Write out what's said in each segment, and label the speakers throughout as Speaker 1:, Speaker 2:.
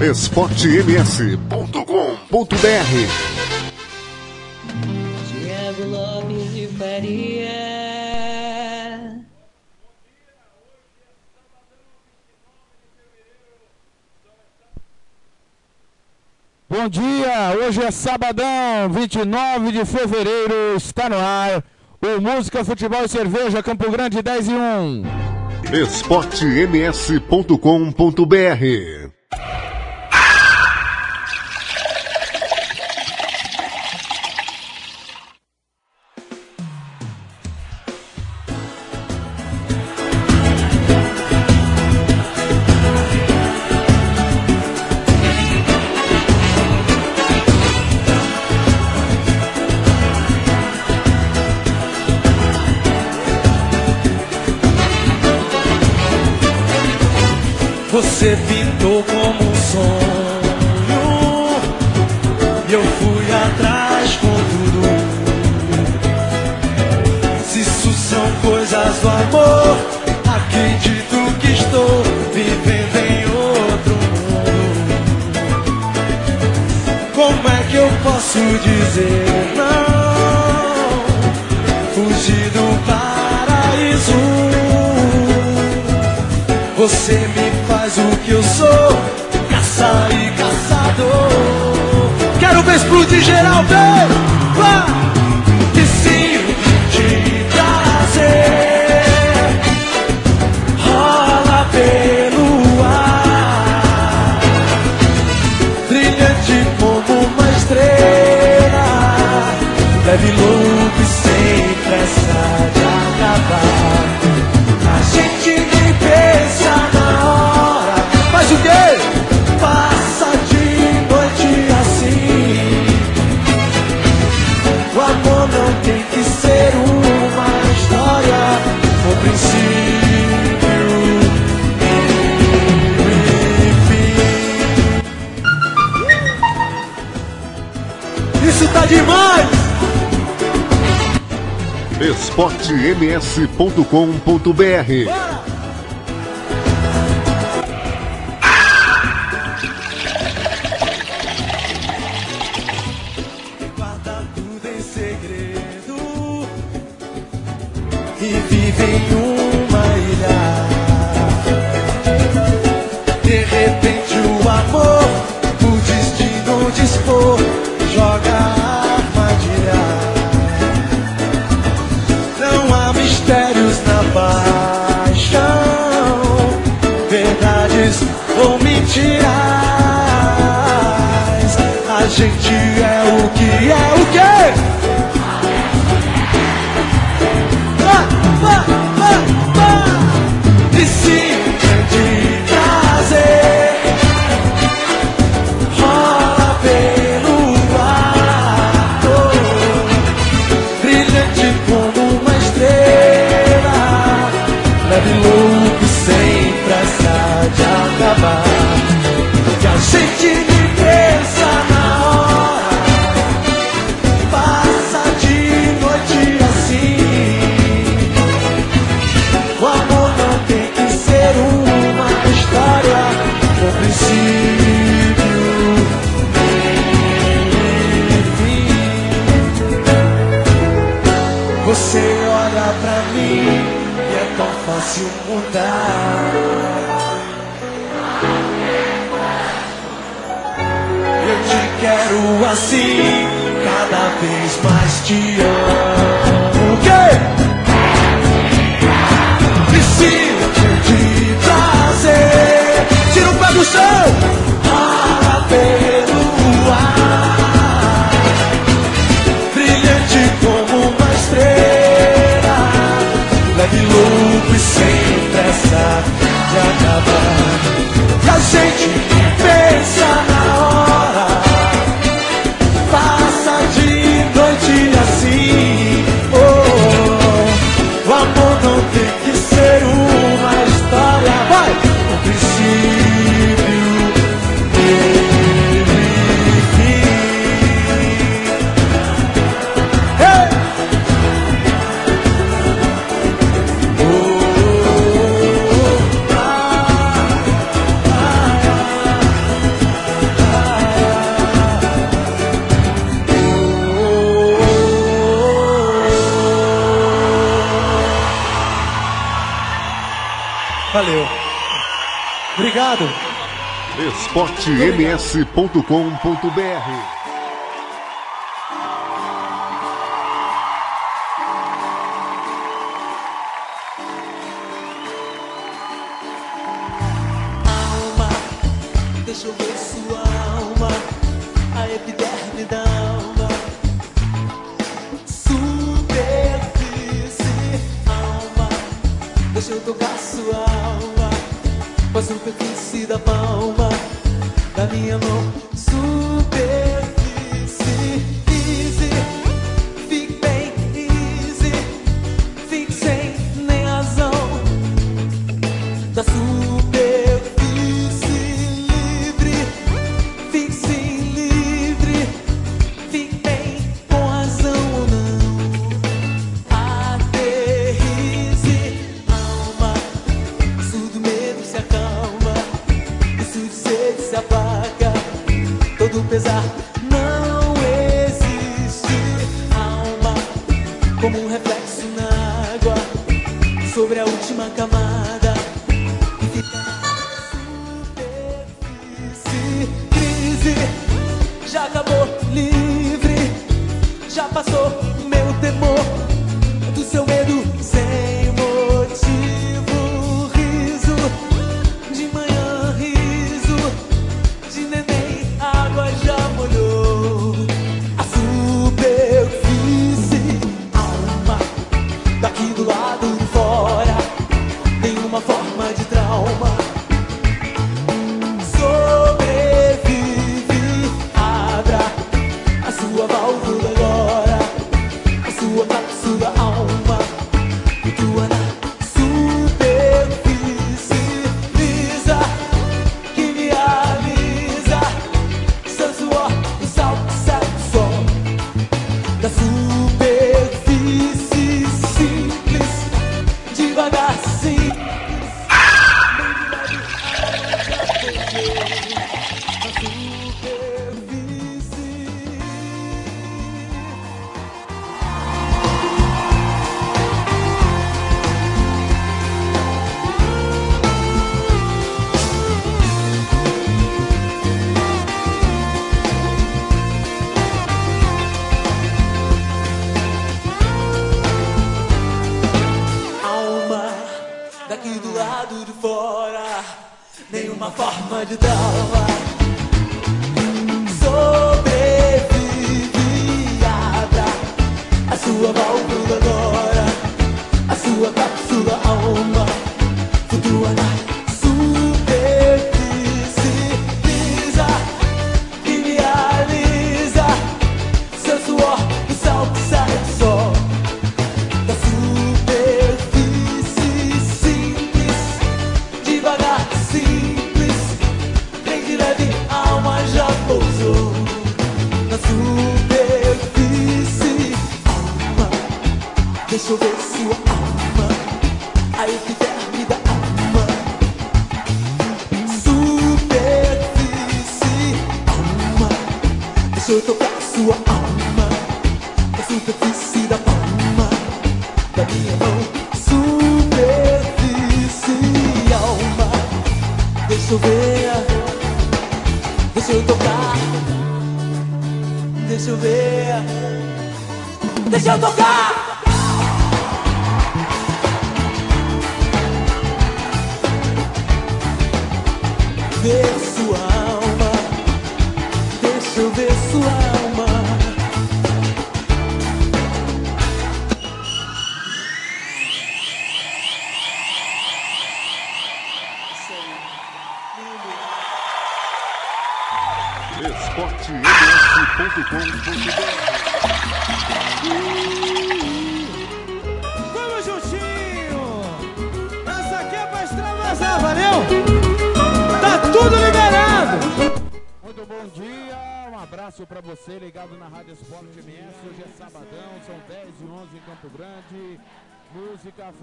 Speaker 1: esportems.com.br
Speaker 2: Diego Lopes de Faria.
Speaker 3: Bom dia, hoje é sabadão, 29 de fevereiro, está no ar o Música, Futebol e Cerveja Campo Grande 10 e 1.
Speaker 1: esportems.com.br
Speaker 4: Você pintou como um sonho. E eu fui atrás com tudo. Se isso são coisas do amor Acredito que estou vivendo em outro mundo. Como é que eu posso dizer não? Fugir do paraíso. Você me faz o que eu sou, caça e caçador. Quero ver explodir geral, vem! Vá! Sim, de prazer rola pelo ar, brilhante como uma estrela, leve louco sem pressa de acabar.
Speaker 1: esportems.com.br
Speaker 4: gente é o que é o quê? assim, cada vez mais te amo. O quê? E se eu te trazer, tira o pé do chão para ver ar, brilhante como uma estrela, leve louco e sem pressa de acabar. E a gente
Speaker 1: esportems.com.br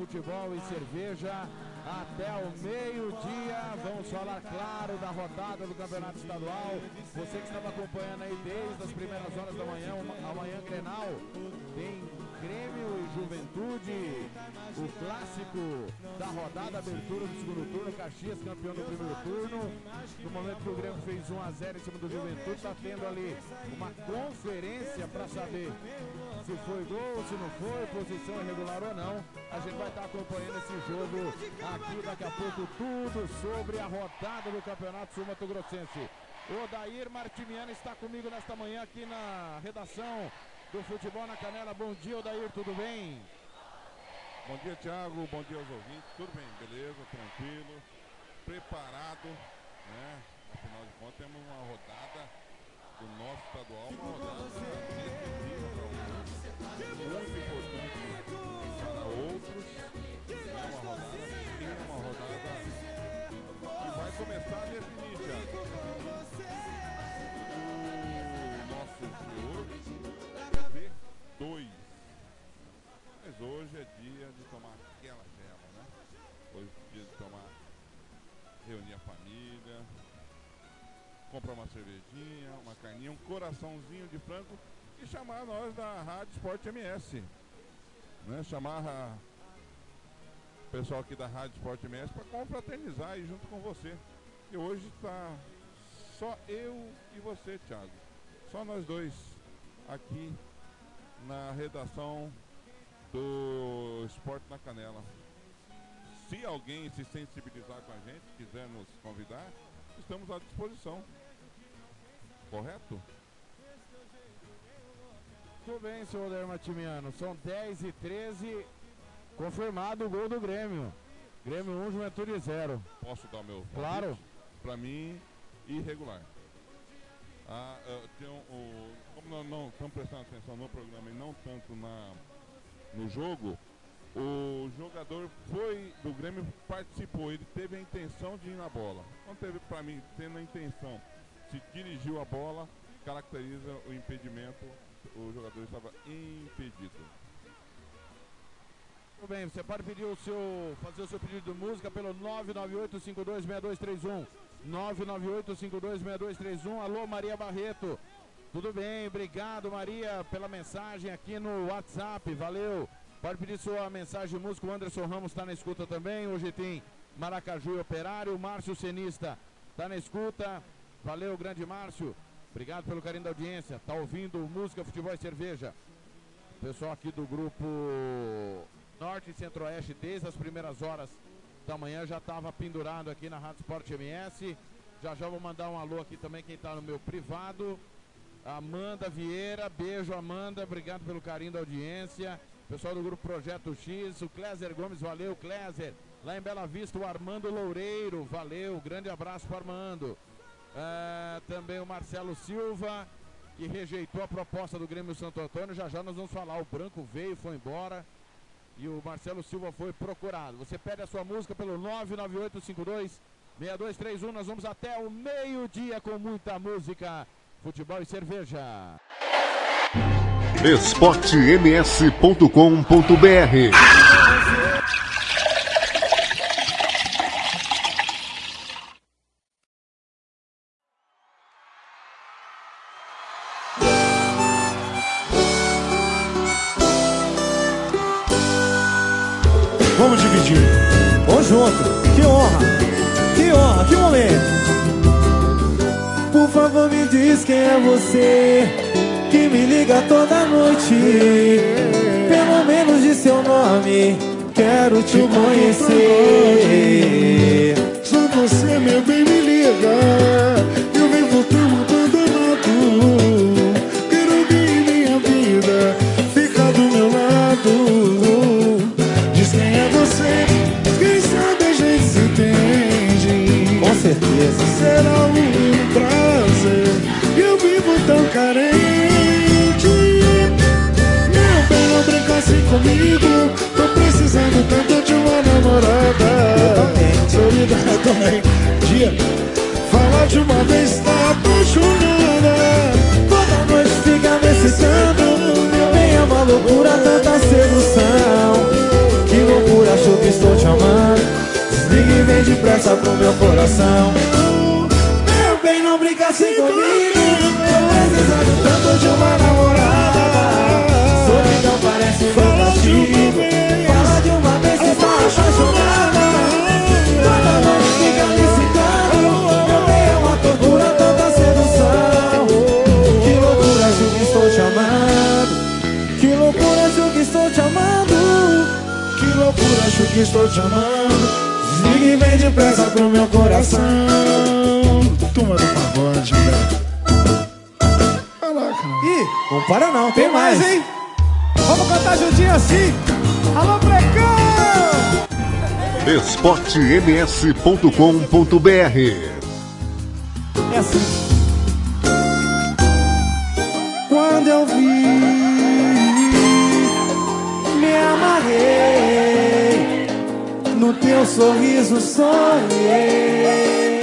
Speaker 3: futebol e cerveja até o meio-dia. Vamos falar, claro, da rodada do Campeonato Estadual. Você que estava acompanhando aí desde as primeiras horas da manhã, amanhã Grenal, tem Grêmio e Juventude, o clássico da rodada, abertura do segundo turno, Caxias campeão do primeiro turno. No momento que o Grêmio fez 1 a 0 em cima do Juventude, está tendo ali uma conferência para saber se foi gol, se não foi, posição irregular ou não. A gente vai estar acompanhando esse jogo aqui daqui a pouco, tudo sobre a rodada do Campeonato Sul Mato Grossense. O Dair Martimiano está comigo nesta manhã aqui na redação do Futebol na Canela. Bom dia, Odair, tudo bem?
Speaker 5: Bom dia, Thiago. Bom dia aos ouvintes. Tudo bem, beleza? Tranquilo. Preparado, né? Afinal de contas, temos uma rodada do nosso estadual, uma rodada decisiva hoje é dia de tomar aquela gela, né? Hoje é dia de tomar, reunir a família, comprar uma cervejinha, uma carninha, um coraçãozinho de frango e chamar nós da Rádio Esporte MS. Né? Chamar o pessoal aqui da Rádio Esporte MS para confraternizar aí junto com você. E hoje está só eu e você, Thiago. Só nós dois aqui na redação do Esporte na Canela. Se alguém se sensibilizar com a gente, quiser nos convidar, estamos à disposição. Correto?
Speaker 3: Tudo bem, senhor Odair Martimiano. São 10 e 13 confirmado o gol do Grêmio. Grêmio 1, Juventude 0.
Speaker 5: Posso dar o meu
Speaker 3: Claro.
Speaker 5: Para mim, irregular. Ah, tem um- o- como nós não estamos prestando atenção no programa e não tanto na, no jogo, o jogador foi do Grêmio participou, ele teve a intenção de ir na bola. Não teve para mim tendo a intenção, se dirigiu a bola, caracteriza o impedimento, o jogador estava impedido.
Speaker 3: Tudo bem, você pode pedir o seu, fazer o seu pedido de música pelo 998-526231. 998-526231. Alô, Maria Barreto. Tudo bem, obrigado, Maria, pela mensagem aqui no WhatsApp. Valeu. Pode pedir sua mensagem de música. O Anderson Ramos está na escuta também. Hoje tem Maracaju Operário. Márcio Cenista está na escuta. Valeu, grande Márcio. Obrigado pelo carinho da audiência. Tá ouvindo música, futebol e cerveja. Pessoal aqui do grupo Norte e Centro-Oeste, desde as primeiras horas da manhã, já estava pendurado aqui na Rádio Sport MS. Já já vou mandar um alô aqui também, quem está no meu privado. Amanda Vieira, beijo Amanda, obrigado pelo carinho da audiência. Pessoal do grupo Projeto X, o Clézer Gomes, valeu Clézer. Lá em Bela Vista, o Armando Loureiro, valeu, grande abraço para Armando. Ah, também o Marcelo Silva, que rejeitou a proposta do Grêmio Santo Antônio. Já já nós vamos falar. O Branco veio, foi embora. E o Marcelo Silva foi procurado. Você pede a sua música pelo 99852 6231. Nós vamos até o meio-dia com muita música, futebol e cerveja.
Speaker 1: esportems.com.br
Speaker 4: diz quem é você.
Speaker 6: que me liga toda noite. Pelo menos de seu nome, quero te conhecer.
Speaker 7: Só você, meu bem, comigo. Tô precisando tanto de uma namorada. Solidão também. Dia, fala de uma vez, tá apaixonada.
Speaker 6: Toda noite fica me excitando. Bem, é uma loucura, tanta sedução. Que loucura, acho que estou te amando. Desliga e vem depressa pro meu coração. Meu bem, não brinca assim comigo. Tô precisando parece um castigo. Fala de uma vez que está apaixonada. Toda noite fica. Meu bem, é uma tortura, tanta sedução. Que loucura, acho que estou te amando. Que loucura, acho que estou te amando.
Speaker 7: Que loucura, acho que estou te amando.
Speaker 6: Desliga e vem depressa pro meu coração.
Speaker 7: Turma do pagode, velho. Caraca.
Speaker 6: Ih, não para não, tem,
Speaker 8: Tem mais, hein? Cantar juntinho assim. Alô, Precão!
Speaker 9: esportems.com.br
Speaker 6: É assim. Quando eu vi, me amarrei. No teu sorriso sonhei.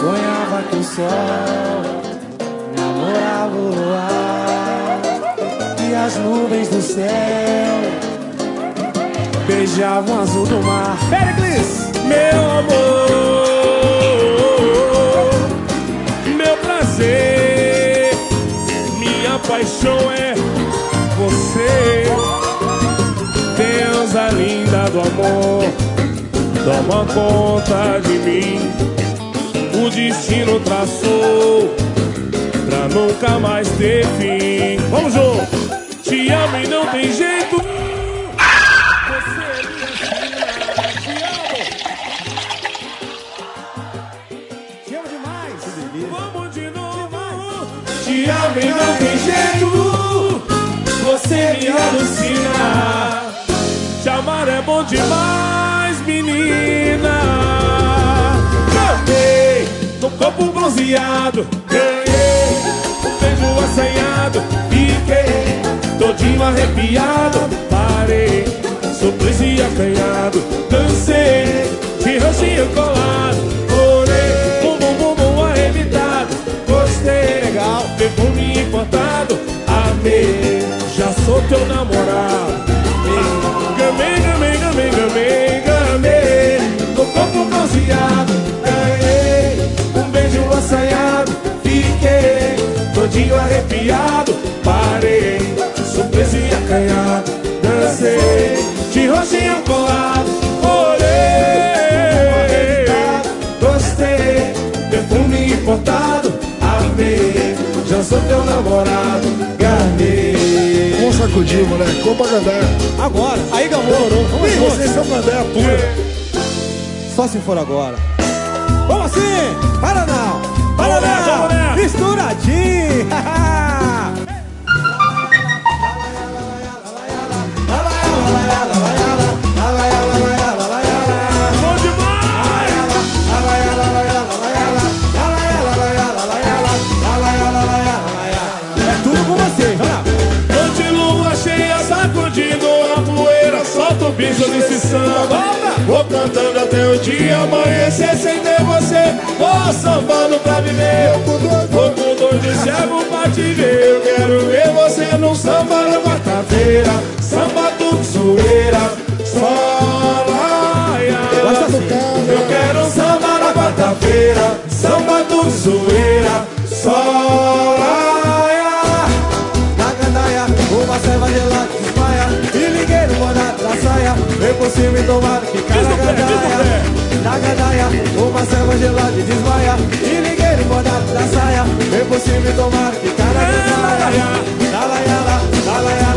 Speaker 6: Sonhava que o sol namorava o luar as nuvens do céu beijavam o azul do mar. Pericles,
Speaker 10: Meu amor, meu prazer, minha paixão é você. Deusa linda do amor, toma conta de mim. O destino traçou pra nunca mais ter fim. Vamos junto! Te amo e não tem jeito. Você é minha filha, te amo.
Speaker 6: te amo demais.
Speaker 10: Vamos de novo. Te amo e não tem jeito. Você me alucina. Te amar é bom demais, menina. Ganhei no corpo bronzeado. Todinho arrepiado. Parei, surpreso e acanhado. Dancei de roxinho colado. Orei, bum bum bum bum arrebitado. Gostei, legal, perfume importado. Amei, já sou teu namorado. Gamei, gamei, gamei, gamei, gamei. No corpo bronzeado, ganhei um beijo assanhado. Fiquei todinho arrepiado. Parei, acanhado. Dancei, de roxinho colado. Olhei, gostei, perfume importado. Amei, já sou teu namorado. Ganhei.
Speaker 7: Vamos sacudir, moleque. Vamos pra gandaia.
Speaker 6: Agora, aí gamou. Vamos
Speaker 7: Ih,
Speaker 6: junto.
Speaker 7: Vocês são gandaia pura.
Speaker 6: Só se for agora. Vamos assim! Para não! Para
Speaker 10: Vamos nessa, vamos
Speaker 6: não!
Speaker 10: nessa.
Speaker 6: Misturadinho!
Speaker 10: Bicho Vou cantando até o dia amanhecer sem ter você. Vou sambando pra viver. Vou com dor de cego pra te ver. Eu quero ver você num samba na quarta-feira Zoeira, só laia. Na
Speaker 6: gandaia, uma serva gelada desmaia E ligueiro molhado da saia Vem por cima e tomara que
Speaker 10: cai na
Speaker 6: gandaia Na gandaia, uma serva gelada desmaia E ligueiro molhado da saia Vem por cima e tomara que cai na gandaia Lá, lá, lá, lá, lá, lá, lá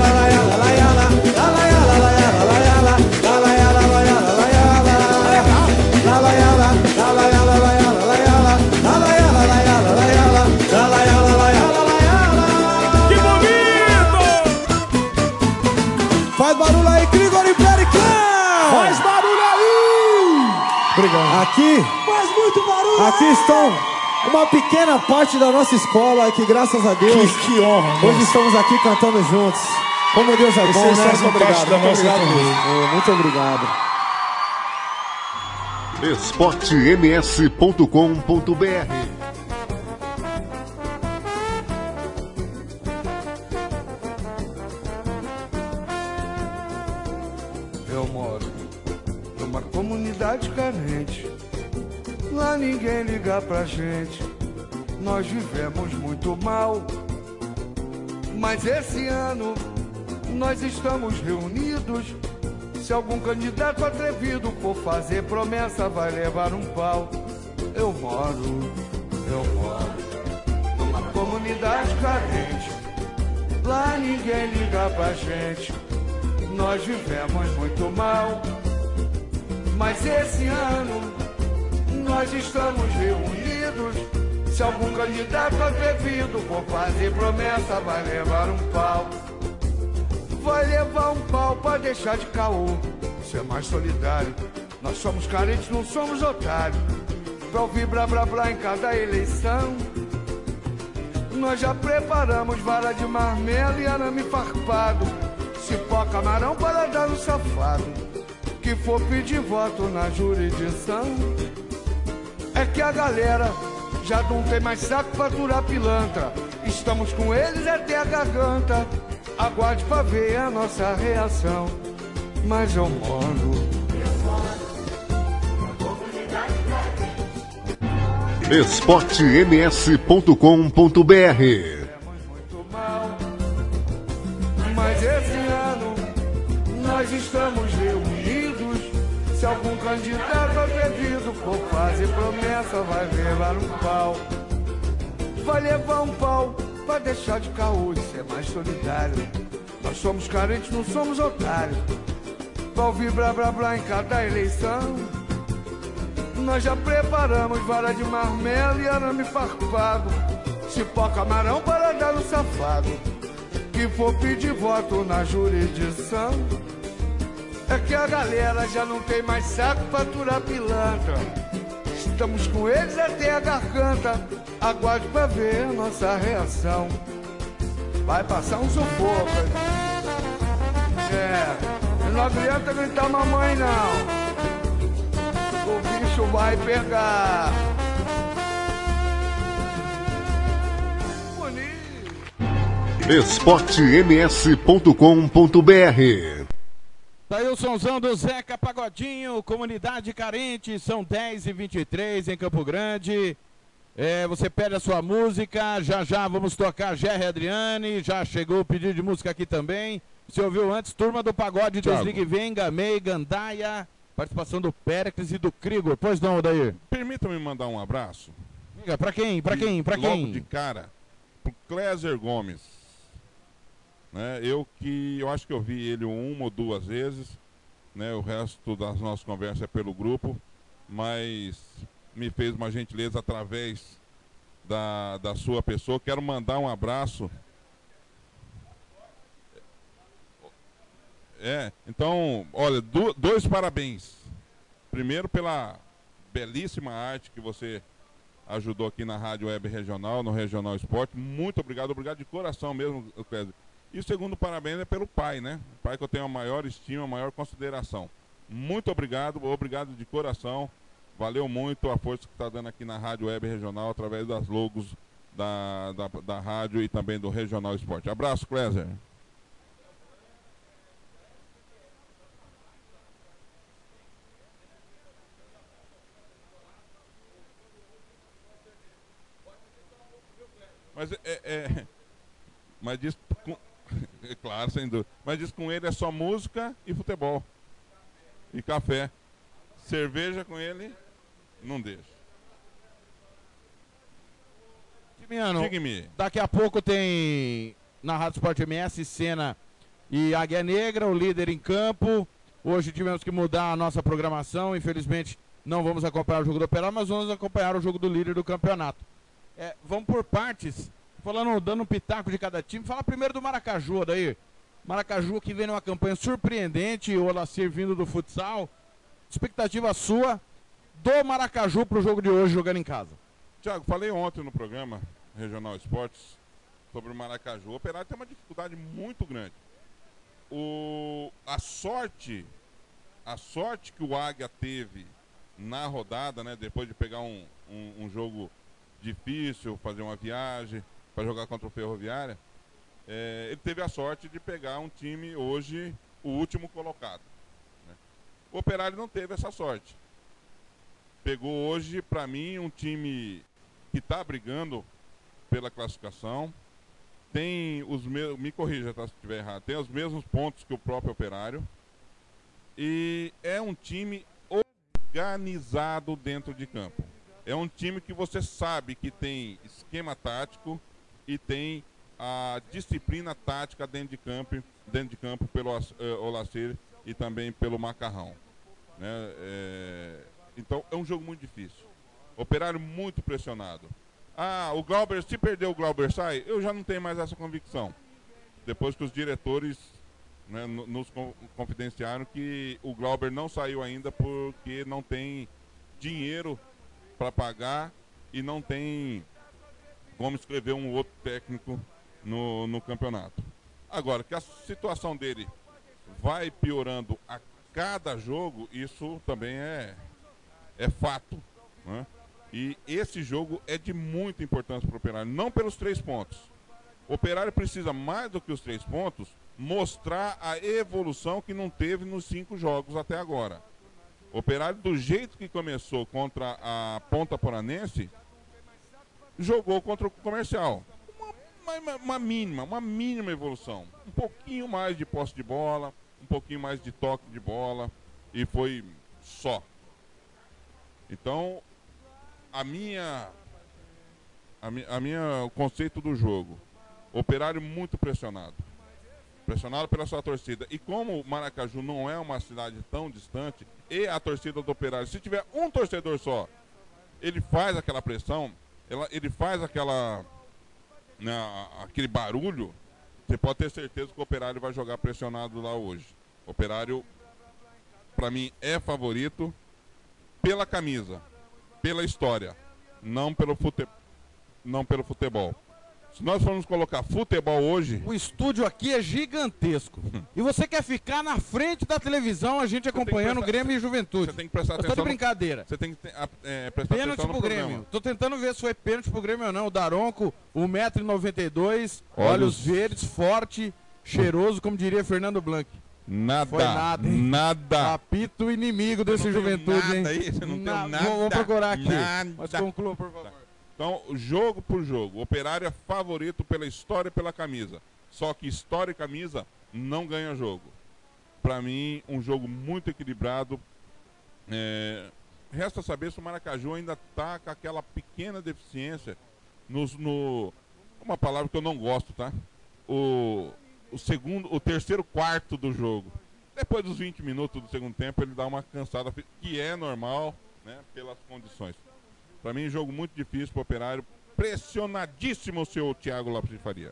Speaker 8: Aqui,
Speaker 9: Faz muito barulho!
Speaker 8: aqui estão uma pequena parte da nossa escola que, graças a Deus,
Speaker 10: Que, que honra,
Speaker 8: hoje
Speaker 10: moço.
Speaker 8: estamos aqui cantando juntos. Como Deus é bom,
Speaker 10: Vocês
Speaker 8: né?
Speaker 10: fazem
Speaker 8: Muito obrigado, muito
Speaker 10: nossa
Speaker 8: obrigado. Muito obrigado.
Speaker 1: esportems.com.br
Speaker 11: liga pra gente. Nós vivemos muito mal. Mas esse ano nós estamos reunidos. Se algum candidato atrevido for fazer promessa, vai levar um pau. Eu moro, eu moro numa comunidade carente. Lá ninguém liga pra gente. Nós vivemos muito mal. Mas esse ano nós estamos reunidos. Se algum candidato atrevido for fazer promessa, vai levar um pau. Vai levar um pau pra deixar de caô. Ser mais solidário. Nós somos carentes, não somos otários. Pra ouvir blá blá blá em cada eleição. Nós já preparamos vara de marmelo e arame farpado. Cipó, camarão para dar no safado. Que for pedir voto na jurisdição. É que a galera já não tem mais saco pra aturar pilantra. Estamos com eles até a garganta. Aguarde pra ver a nossa reação. Mas eu moro.
Speaker 1: esportems.com.br
Speaker 11: muito mal. Mas esse ano nós estamos reunidos. Se algum candidato atrevido for fazer promessa, vai levar um pau. Vai levar um pau pra deixar de caô e ser mais solidário. Nós somos carentes, não somos otários. Pra ouvir blá blá blá em cada eleição. Nós já preparamos vara de marmelo e arame farpado. Cipó camarão para dar no safado. Que for pedir voto na jurisdição. É que a galera já não tem mais saco pra aturar pilantra. Estamos com eles até a garganta. Aguarde pra ver nossa reação. Vai passar um sufoco. É, não adianta gritar mamãe não. O bicho vai pegar.
Speaker 1: esportems.com.br
Speaker 3: Tá aí o somzão do Zeca Pagodinho, comunidade carente, são 10 e 23 em Campo Grande. É, você pede a sua música, já já vamos tocar Gerry Adriane, já chegou o pedido de música aqui também. Você ouviu antes, Turma do Pagode,
Speaker 5: Thiago.
Speaker 3: Desligue Venga, Mei, Gandaia, participação do Péricles e do Krigor. Pois não, Odair?
Speaker 5: Permita-me mandar um abraço.
Speaker 3: Diga, pra quem? Pra quem? Pra
Speaker 5: Logo
Speaker 3: quem?
Speaker 5: de cara, pro Cléser Gomes. Né, eu que eu acho que eu vi ele uma ou duas vezes, né? O resto das nossas conversas é pelo grupo, mas me fez uma gentileza através da, da sua pessoa. Quero mandar um abraço. É, então, olha, do- dois parabéns. Primeiro pela belíssima arte que você ajudou aqui na Rádio Web Regional, no Regional Esporte. Muito obrigado, obrigado de coração mesmo, Clésia. E o segundo parabéns é pelo pai, né? O pai que eu tenho a maior estima, a maior consideração. Muito obrigado, obrigado de coração. Valeu muito a força que está dando aqui na Rádio Web Regional através das logos da, da, da rádio e também do Regional Esporte. Abraço, Clésia. Mas é, é- é- mas diz com, é claro, sem dúvida. Mas diz com ele é só música e futebol. E café. Cerveja com ele não deixa.
Speaker 3: Timiano,
Speaker 5: Diga-me.
Speaker 3: daqui a pouco tem na Rádio Sport MS Cena e Águia Negra, o líder em campo. Hoje tivemos que mudar a nossa programação, infelizmente não vamos acompanhar o jogo do Operário, mas vamos acompanhar o jogo do líder do campeonato. É, vamos por partes, falando, dando um pitaco de cada time. Fala primeiro do Maracaju, daí. Maracaju que vem numa campanha surpreendente, o Olacir vindo do futsal. Expectativa sua do Maracaju pro jogo de hoje jogando em casa?
Speaker 5: Tiago, falei ontem no programa Regional Esportes sobre o Maracaju. O Operário tem uma dificuldade muito grande. O, a sorte, a sorte que o Águia teve na rodada, né? Depois de pegar um, um, um jogo difícil, fazer uma viagem para jogar contra o Ferroviária, é, ele teve a sorte de pegar um time hoje o último colocado. né? O Operário não teve essa sorte. Pegou hoje, para mim, um time que está brigando pela classificação. Tem os mesmos. Me corrija tá, se estiver errado. Tem os mesmos pontos que o próprio Operário. E é um time organizado dentro de campo. É um time que você sabe que tem esquema tático e tem a disciplina tática dentro de campo, dentro de campo pelo uh, Olacir e também pelo Macarrão. Né? É, então é um jogo muito difícil. Operário muito pressionado. Ah, o Glauber, se perder o Glauber sai, eu já não tenho mais essa convicção. Depois que os diretores né, nos confidenciaram que o Glauber não saiu ainda porque não tem dinheiro para pagar e não tem como escrever um outro técnico no, no campeonato. Agora, que a situação dele vai piorando a cada jogo, isso também é, é fato. Né? E esse jogo é de muita importância para o Operário, não pelos três pontos. O Operário precisa, mais do que os três pontos, mostrar a evolução que não teve nos cinco jogos até agora. O Operário, do jeito que começou contra a Ponta Poranense, jogou contra o Comercial. Uma, uma, uma, mínima, uma mínima evolução. Um pouquinho mais de posse de bola, um pouquinho mais de toque de bola, e foi só. Então, a minha, a minha, a minha o conceito do jogo, operário muito pressionado. Pressionado pela sua torcida. E como Maracaju não é uma cidade tão distante, e a torcida do operário, se tiver um torcedor só, ele faz aquela pressão, ela, ele faz aquela. Né, aquele barulho, você pode ter certeza que o operário vai jogar pressionado lá hoje. O operário, para mim, é favorito pela camisa, pela história, não pelo, fute... não pelo futebol. Se nós formos colocar futebol hoje.
Speaker 3: O estúdio aqui é gigantesco. e você quer ficar na frente da televisão, a gente acompanhando o Grêmio e Juventude. Você
Speaker 5: tem que prestar atenção.
Speaker 3: Eu tô de brincadeira.
Speaker 5: Você tem que é, prestar
Speaker 3: pênalti
Speaker 5: atenção no
Speaker 3: pro
Speaker 5: programa.
Speaker 3: Grêmio. Tô tentando ver se foi pênalti pro Grêmio ou não. O Daronco, 1,92m, olhos verdes, forte, cheiroso, como diria Fernando Blanc.
Speaker 5: Nada.
Speaker 3: Foi nada, hein?
Speaker 5: Nada.
Speaker 3: Apito inimigo desse Juventude,
Speaker 5: nada
Speaker 3: hein?
Speaker 5: Você não
Speaker 3: Na-
Speaker 5: tem nada.
Speaker 3: Vou procurar aqui.
Speaker 5: Nada.
Speaker 3: Mas conclua, por favor.
Speaker 5: Então, jogo por jogo, Operário é favorito pela história e pela camisa. Só que história e camisa não ganha jogo. Para mim, um jogo muito equilibrado. É, Resta saber se o Maracaju ainda está com aquela pequena deficiência nos, no. Uma palavra que eu não gosto, tá? O, o segundo, o terceiro quarto do jogo. Depois dos 20 minutos do segundo tempo, ele dá uma cansada, que é normal, né? Pelas condições. Para mim, jogo muito difícil para o Operário. Pressionadíssimo o seu Thiago Lopes de Faria.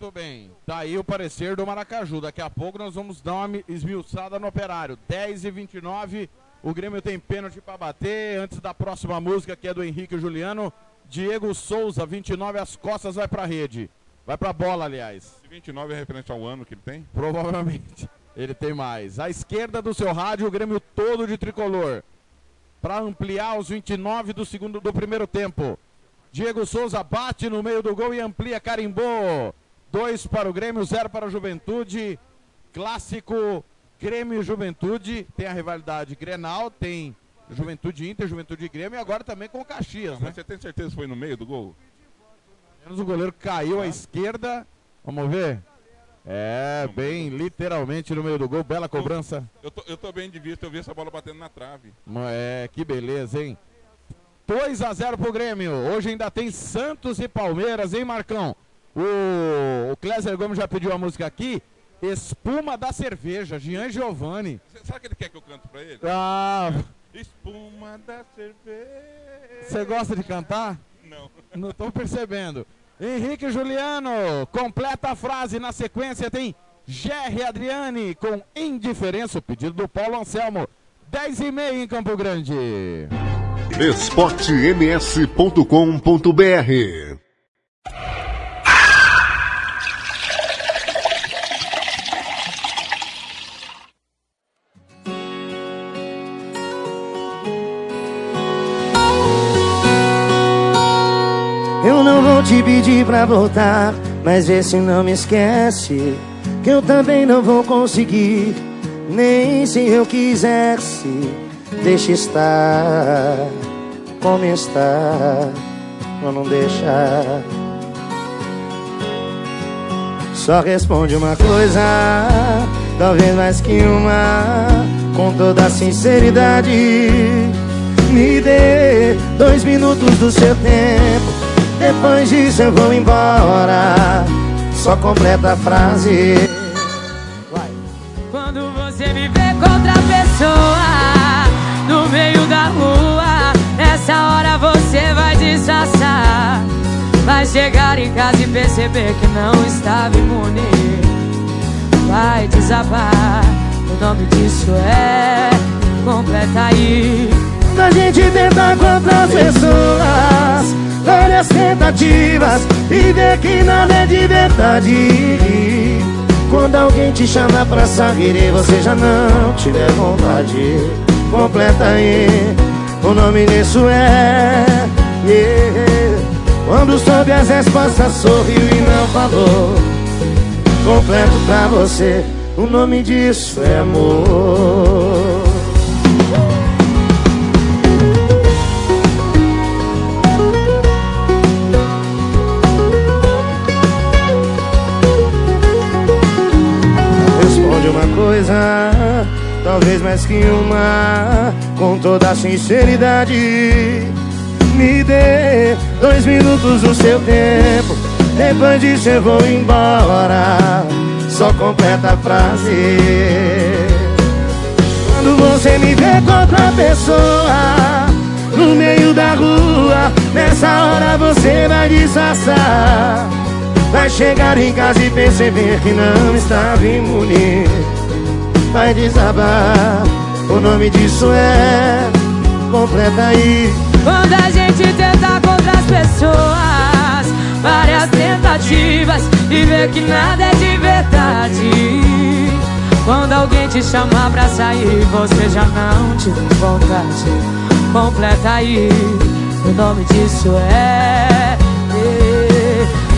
Speaker 3: Muito bem. Tá aí o parecer do Maracaju. Daqui a pouco nós vamos dar uma mi- esmiuçada no operário. 10 e 29 O Grêmio tem pênalti para bater. Antes da próxima música, que é do Henrique Juliano. Diego Souza, 29, as costas vai pra rede. Vai pra bola, aliás.
Speaker 5: Esse 29 é referente ao ano que ele tem?
Speaker 3: Provavelmente. Ele tem mais. À esquerda do seu rádio, o Grêmio todo de tricolor. Para ampliar os 29 do segundo do primeiro tempo. Diego Souza bate no meio do gol e amplia, carimbou. Dois para o Grêmio, zero para a Juventude. Clássico Grêmio e Juventude. Tem a rivalidade Grenal, tem Juventude Inter, Juventude Grêmio e agora também com o Caxias, né?
Speaker 5: Mas você tem certeza que foi no meio do gol?
Speaker 3: Menos o goleiro caiu à esquerda. Vamos ver. É, bem literalmente no meio do gol. Bela cobrança.
Speaker 5: Eu tô, eu tô bem de vista, eu vi essa bola batendo na trave.
Speaker 3: É, que beleza, hein? 2 a 0 pro Grêmio. Hoje ainda tem Santos e Palmeiras, hein, Marcão? O, o Cléser Gomes já pediu a música aqui. Espuma da cerveja, Gian Giovanni.
Speaker 5: O que ele quer que eu canto pra ele?
Speaker 3: Ah,
Speaker 5: Espuma da cerveja.
Speaker 3: você gosta de cantar?
Speaker 5: Não.
Speaker 3: Não tô percebendo. Henrique Juliano, completa a frase. Na sequência tem Gerry Adriane com indiferença. O pedido do Paulo Anselmo. 10 e meia em Campo Grande.
Speaker 9: esportems.com.br
Speaker 12: vou te pedir pra voltar, mas vê se não me esquece. Que eu também não vou conseguir, nem se eu quisesse. Deixa estar como está, pra não deixar. Só responde uma coisa, talvez mais que uma, com toda sinceridade. Me dê dois minutos do seu tempo, depois disso eu vou embora. Só completa a frase.
Speaker 2: Quando você me vê com outra pessoa no meio da rua, nessa hora você vai disfarçar. Vai chegar em casa e perceber que não estava imune. Vai desabar. O nome disso é completa aí.
Speaker 12: A gente tenta com outras pessoas Várias tentativas E ver que nada é de verdade. Quando alguém te chama pra sair E você já não tiver vontade Completa aí. O nome disso é yeah. Quando soube as respostas sorriu e não falou. Completo pra você O nome disso é amor talvez mais que uma, com toda sinceridade. Me dê dois minutos do seu tempo, depois disso eu vou embora. Só completa a frase. Quando você me vê com outra pessoa no meio da rua, nessa hora você vai disfarçar. Vai chegar em casa e perceber que não estava imune. Vai desabar, o nome disso é completa aí.
Speaker 2: Quando a gente tenta com outras pessoas Várias tentativas E vê que nada é de verdade. Quando alguém te chamar pra sair Você já não tiver vontade Completa aí. O nome disso é.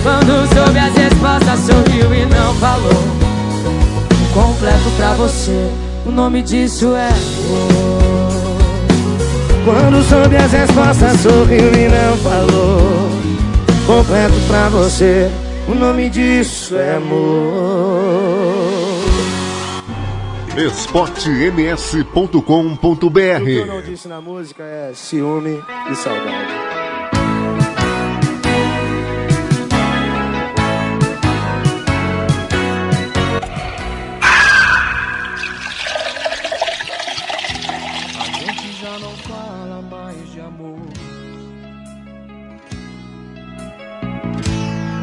Speaker 2: Quando soube as respostas Sorriu e não falou Completo pra você O nome disso é amor.
Speaker 12: Quando soube as respostas, sorriu e não falou. Completo pra você, o nome disso é amor.
Speaker 9: esportems.com.br
Speaker 12: O que eu não disse na música é ciúme e saudade.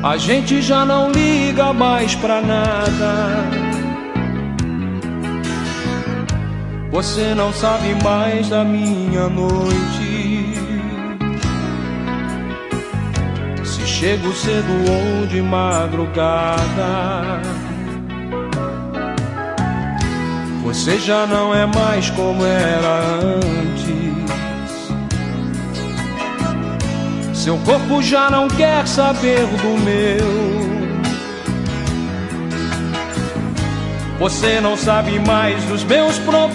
Speaker 13: A gente já não liga mais pra nada. Você não sabe mais da minha noite. Se chego cedo ou de madrugada. Você já não é mais como era antes. Seu corpo já não quer saber do meu. Você não sabe mais dos meus problemas.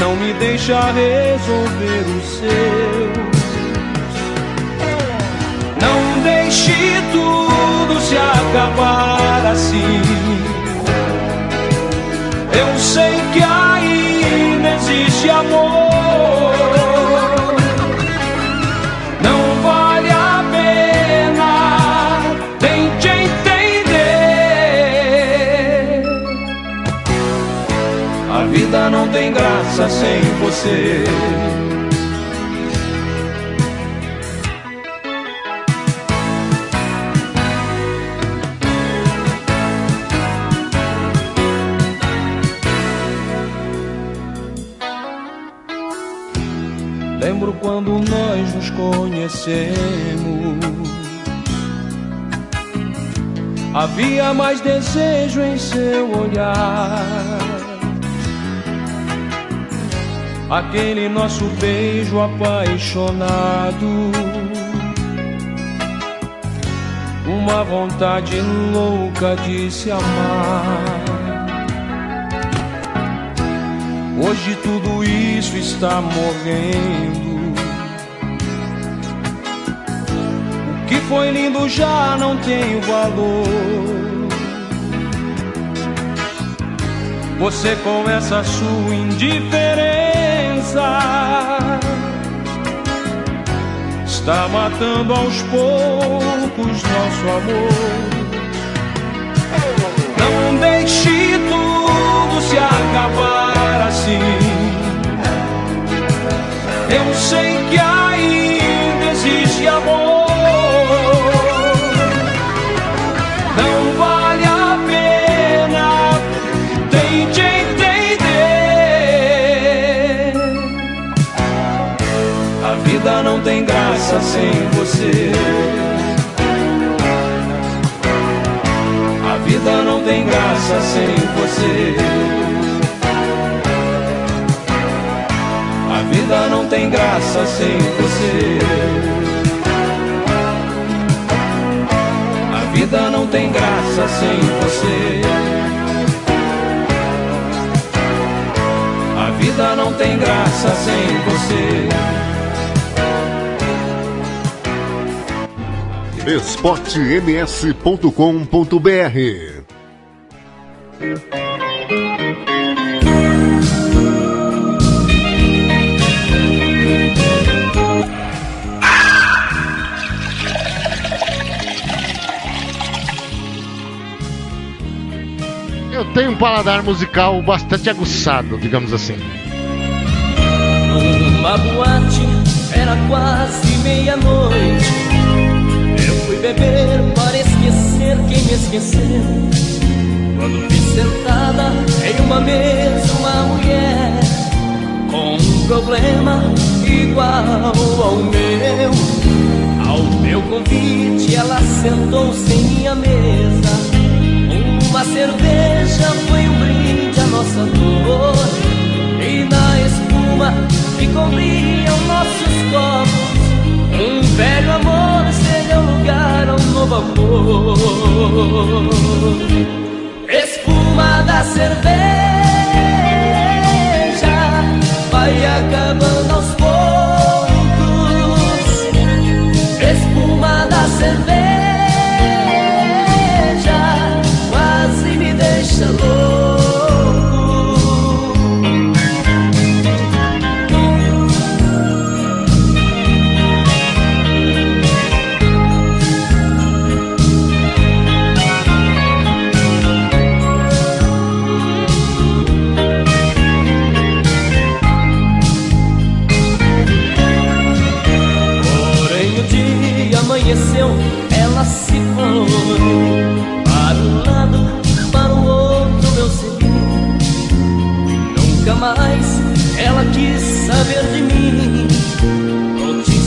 Speaker 13: Não me deixa resolver os seus. Não deixe tudo se acabar assim. Eu sei que ainda existe amor. Não vale a pena, tente entender. A vida não tem graça sem você. Lembro quando nós nos conhecemos. Havia mais desejo em seu olhar. Aquele nosso beijo apaixonado. Uma vontade louca de se amar. Hoje tudo isso está morrendo. Foi lindo já não tem valor. Você com essa sua indiferença está matando aos poucos nosso amor. Não deixe tudo se acabar sem você. A vida não tem graça sem você. A vida não tem graça sem você. A vida não tem graça sem você. A vida não tem graça sem você.
Speaker 9: esportems.com.br
Speaker 14: Eu tenho um paladar musical bastante aguçado, digamos assim.
Speaker 15: Numa boate, era quase meia-noite. Beber para esquecer quem me esqueceu. Quando vi sentada em uma mesa uma mulher com um problema igual ao meu. Ao meu convite, ela sentou-se em minha mesa. Uma cerveja foi um brinde à nossa dor. E na espuma que cobria os nossos copos, um velho amor cedeu lugar a um novo amor. Espuma da cerveja vai acabando aos poucos. Espuma da cerveja quase me deixa louco.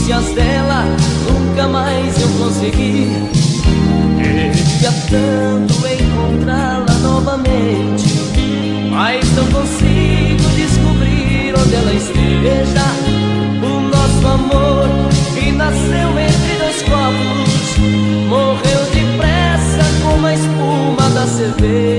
Speaker 15: Notícias dela, nunca mais eu consegui. Queria tanto encontrá-la novamente Mas não consigo descobrir onde ela esteja. O nosso amor que nasceu entre dois copos Morreu depressa como a espuma da cerveja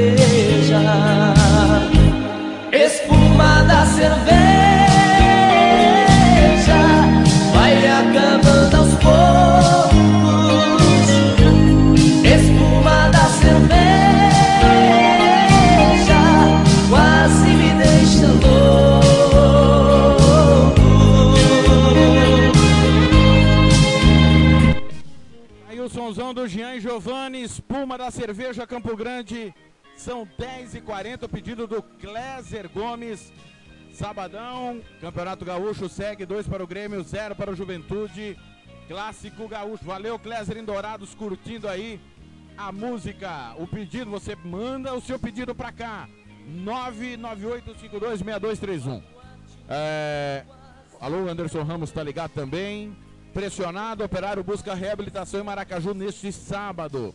Speaker 15: cerveja
Speaker 3: Campo Grande. São 10h40, o pedido do Cléser Gomes. Sabadão, Campeonato Gaúcho segue, 2 para o Grêmio, 0 para o Juventude. Clássico Gaúcho. Valeu, Cléser em Dourados, curtindo aí a música. O pedido, você manda o seu pedido pra cá. 998526231. É, Alô, Anderson Ramos tá ligado também. Pressionado, operário busca reabilitação em Maracaju neste sábado.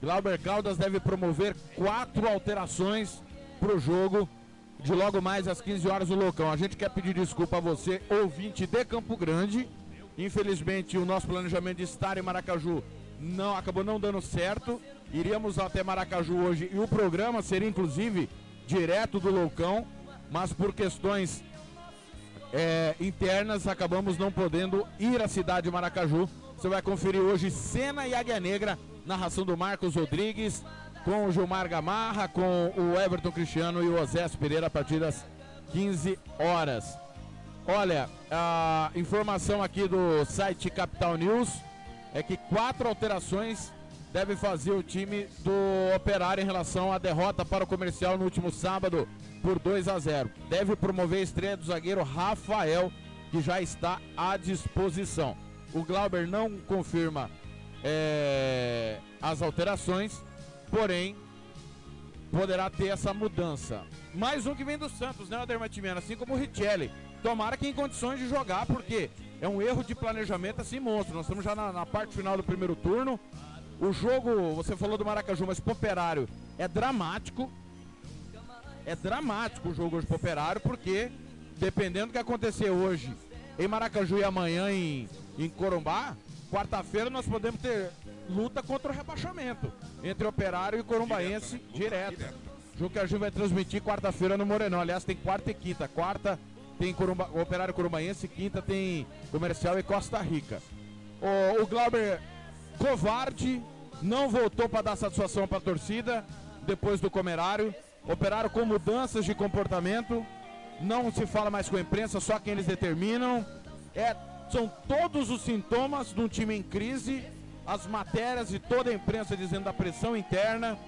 Speaker 3: Glauber Caldas deve promover quatro alterações pro jogo de logo mais às 15 horas no Locão. A gente quer pedir desculpa a você, ouvinte de Campo Grande. Infelizmente, o nosso planejamento de estar em Maracaju não acabou não dando certo. Iríamos até Maracaju hoje e o programa seria inclusive direto do Loucão, mas por questões é, internas acabamos não podendo ir à cidade de Maracaju. Você vai conferir hoje Cena e Águia Negra, narração do Marcos Rodrigues, com o Gilmar Gamarra, com o Everton Cristiano e o Osés Pereira a partir das 15 horas. Olha, a informação aqui do site Capital News é que quatro alterações deve fazer o time do Operário em relação à derrota para o comercial no último sábado por 2 a 0. Deve promover a estreia do zagueiro Rafael, que já está à disposição. O Glauber não confirma é, as alterações, porém poderá ter essa mudança. Mais um que vem do Santos, né, Matimiano? Assim como o Richelli. Tomara que em condições de jogar, porque é um erro de planejamento assim monstro. Nós estamos já na, na parte final do primeiro turno. O jogo, você falou do Maracaju, mas pro Operário é dramático. É dramático o jogo hoje pro Operário, porque dependendo do que acontecer hoje em Maracaju e amanhã em, em Corumbá, quarta-feira nós podemos ter luta contra o rebaixamento entre Operário e Corumbaense direto. Jogo que a vai transmitir quarta-feira no Morenão. Aliás, tem quarta e quinta. Quarta tem Corumba, Operário Corumbaense, quinta tem Comercial e Costa Rica. O, o Glauber covarde, não voltou para dar satisfação para a torcida depois do Comerário. Operário com mudanças de comportamento, não se fala mais com a imprensa, só quem eles determinam. É, são todos os sintomas de um time em crise, as matérias e toda a imprensa dizendo da pressão interna.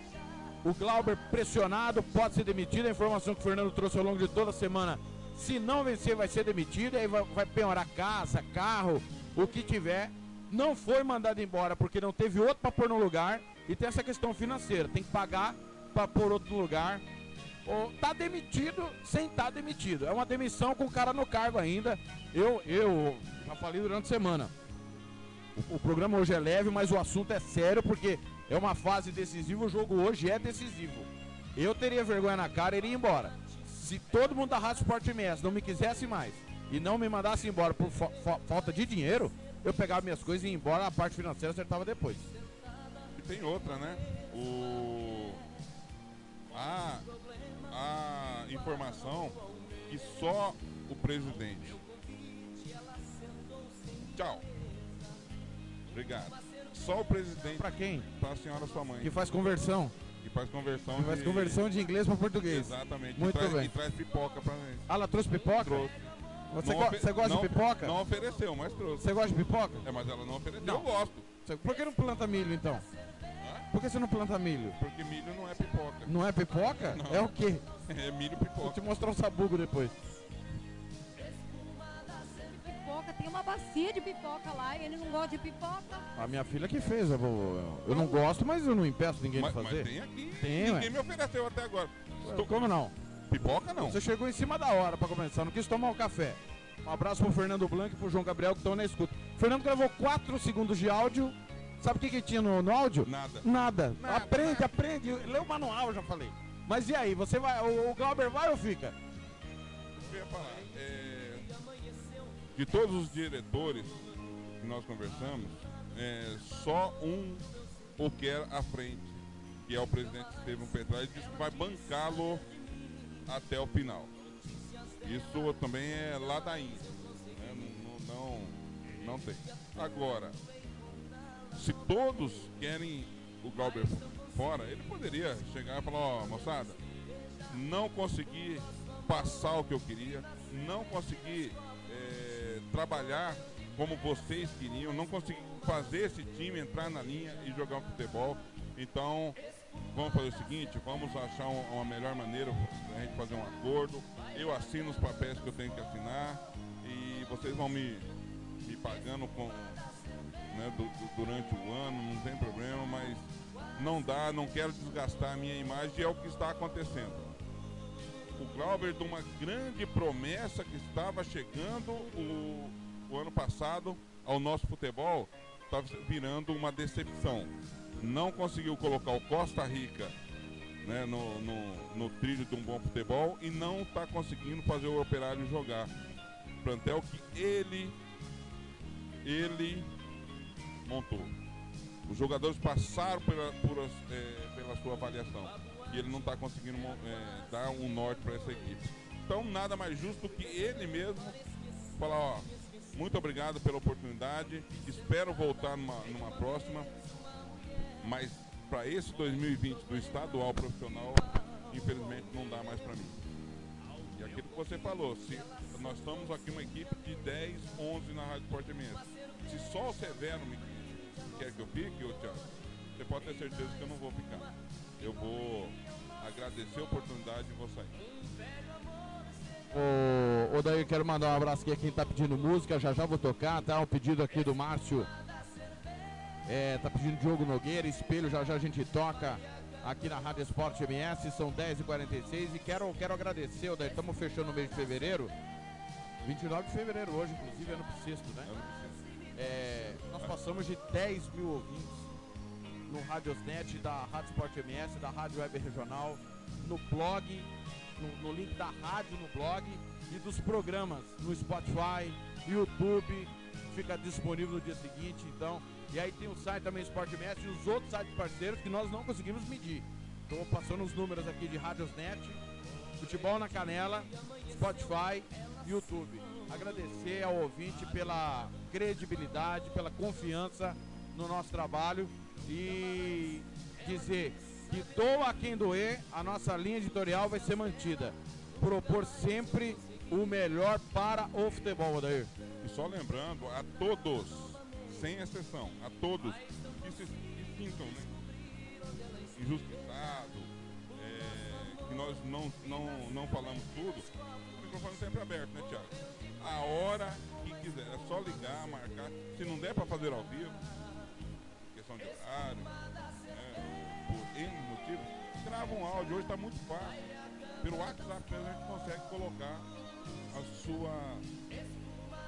Speaker 3: O Glauber pressionado, pode ser demitido. A informação que o Fernando trouxe ao longo de toda a semana. Se não vencer, vai ser demitido. Aí vai, vai penhorar casa, carro, o que tiver não foi mandado embora porque não teve outro para pôr no lugar e tem essa questão financeira, tem que pagar para pôr outro lugar. Ou tá demitido sem estar tá demitido. É uma demissão com o cara no cargo ainda. Eu, eu já falei durante a semana. O, o programa hoje é leve, mas o assunto é sério porque é uma fase decisiva. O jogo hoje é decisivo. Eu teria vergonha na cara e iria embora. Se todo mundo da Rádio Sport MS não me quisesse mais e não me mandasse embora por fa fa falta de dinheiro, eu pegava minhas coisas e ia embora, a parte financeira acertava depois.
Speaker 5: E tem outra, né? O. A, a informação que só o presidente. Tchau. Obrigado. Só o presidente.
Speaker 3: Pra quem?
Speaker 5: Pra senhora sua mãe.
Speaker 3: Que faz conversão.
Speaker 5: Que faz conversão
Speaker 3: que faz de... conversão de inglês para português.
Speaker 5: Exatamente.
Speaker 3: Muito
Speaker 5: e traz,
Speaker 3: bem.
Speaker 5: E traz pipoca pra gente.
Speaker 3: Ah, ela trouxe pipoca?
Speaker 5: Trouxe.
Speaker 3: Você, go você gosta
Speaker 5: não,
Speaker 3: de pipoca?
Speaker 5: Não ofereceu, mas trouxe.
Speaker 3: Você gosta de pipoca?
Speaker 5: É, mas ela não ofereceu.
Speaker 3: Não.
Speaker 5: Eu gosto.
Speaker 3: Por que não planta milho então? Por que você não planta milho?
Speaker 5: Porque milho não é pipoca.
Speaker 3: Não é pipoca?
Speaker 5: Não.
Speaker 3: É o quê?
Speaker 5: É milho pipoca.
Speaker 3: Vou te mostrar um sabugo depois.
Speaker 16: Pipoca, tem uma bacia de pipoca lá e ele não gosta de pipoca.
Speaker 3: A minha filha que fez, eu, vou, eu não gosto, mas eu não impeço ninguém
Speaker 5: mas,
Speaker 3: de fazer.
Speaker 5: Mas tem aqui.
Speaker 3: Tem,
Speaker 5: Ninguém
Speaker 3: ué.
Speaker 5: me ofereceu até agora.
Speaker 3: Estou... Como não?
Speaker 5: Pipoca não.
Speaker 3: Você chegou em cima da hora para começar, não quis tomar o café. Um abraço pro Fernando Blanco e pro João Gabriel que estão na escuta. Fernando gravou 4 segundos de áudio. Sabe o que, que tinha no, no áudio?
Speaker 5: Nada.
Speaker 3: Nada.
Speaker 5: Nada,
Speaker 3: aprende,
Speaker 5: nada.
Speaker 3: aprende. Lê o manual, já falei. Mas e aí, você vai. O, o Glauber vai ou fica?
Speaker 5: Eu ia falar. É, de todos os diretores que nós conversamos, é, só um o quer à frente, que é o presidente Estevam Petralha, e disse que vai bancá-lo até o final. Isso também é ladainha. Né? Não, não, não tem. Agora, se todos querem o Glauber fora, ele poderia chegar e falar, ó, moçada, não consegui passar o que eu queria, não consegui é, trabalhar como vocês queriam, não consegui fazer esse time entrar na linha e jogar futebol. Então, vamos fazer o seguinte, vamos achar um- uma melhor maneira da gente fazer um acordo. Eu assino os papéis que eu tenho que assinar e vocês vão me, me pagando com, né, du- du- durante o ano, não tem problema, mas não dá, não quero desgastar a minha imagem é o que está acontecendo. o Glauber de uma grande promessa que estava chegando o, o ano passado ao nosso futebol, estava virando uma decepção. Não conseguiu colocar o Costa Rica né, no, no, no trilho de um bom futebol e não está conseguindo fazer o operário jogar. Plantel que ele, ele montou. Os jogadores passaram pela, por, é, pela sua avaliação e ele não está conseguindo é, dar um norte para essa equipe. Então, nada mais justo que ele mesmo falar: ó, muito obrigado pela oportunidade, espero voltar numa, numa próxima, mas para esse 2020 do estadual profissional, infelizmente não dá mais para mim. E aquilo que você falou, se nós estamos aqui uma equipe de 10, 11 na Rádio Esporte MS. Se só o Severo me quer que eu fique, ô Thiago, você pode ter certeza que eu não vou ficar. Eu vou agradecer a oportunidade e vou sair.
Speaker 3: Ô, ô daí quero mandar um abraço aqui a quem tá pedindo música, já já vou tocar, tá? Um pedido aqui do Márcio. É, tá pedindo Diogo Nogueira, espelho, já já a gente toca aqui na Rádio Esporte MS, são 10h46 e quero, quero agradecer, daí estamos fechando o mês de fevereiro. 29 de fevereiro hoje, inclusive, ano bissexto, né? É, nós passamos de 10 mil ouvintes no Radiosnet da Rádio Sport MS, da Rádio Web Regional, no blog, no, no, link da rádio no blog e dos programas no Spotify, YouTube, fica disponível no dia seguinte, então. E aí tem o site também Sport MS e os outros sites parceiros que nós não conseguimos medir. Estou passando os números aqui de Radiosnet, Futebol na Canela, Spotify, YouTube. Agradecer ao ouvinte pela credibilidade, pela confiança no nosso trabalho e dizer que doa quem doer, a nossa linha editorial vai ser mantida. Propor sempre o melhor para o futebol, Odair.
Speaker 5: E só lembrando a todos, sem exceção, a todos que se que sintam né, injustiçados, é, que nós não, não, não falamos tudo, o microfone sempre aberto, né, Tiago? A hora que quiser, é só ligar, marcar. Se não der para fazer ao vivo, questão de horário, né, por N motivos, grava um áudio. Hoje está muito fácil. Pelo WhatsApp mesmo a gente consegue colocar a sua,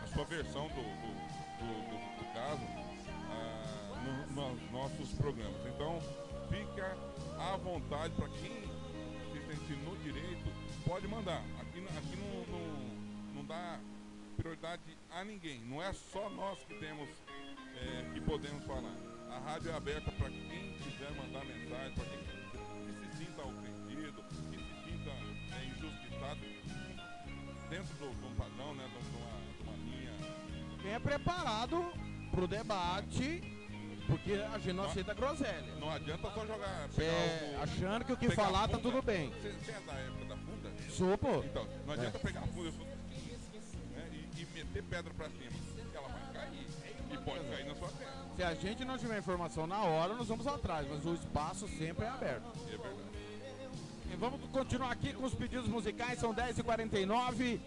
Speaker 5: a sua versão do, do, do, do, caso ah, no, nos nossos programas. Então, fica à vontade para quem se sentir no direito, pode mandar. Aqui, aqui não, não, não dá prioridade a ninguém. Não é só nós que temos é, que podemos falar. A rádio é aberta para quem quiser mandar mensagem, para quem que se sinta ofendido, que se sinta é, injustiçado dentro do, de um padrão, né, de uma, de uma linha.
Speaker 3: Quem é preparado pro debate, porque a gente não aceita groselha.
Speaker 5: Não adianta só jogar.
Speaker 3: É,
Speaker 5: o-
Speaker 3: achando que o que falar tá tudo bem.
Speaker 5: Você você é da época da funda?
Speaker 3: Sou, pô.
Speaker 5: Então, não adianta
Speaker 3: É.
Speaker 5: pegar a funda meter pedra pra cima. Ela vai cair. E pode cair na sua testa.
Speaker 3: Se a gente não tiver informação na hora, nós vamos atrás, mas o espaço sempre é aberto.
Speaker 5: É verdade.
Speaker 3: E vamos continuar aqui com os pedidos musicais, são 10h49.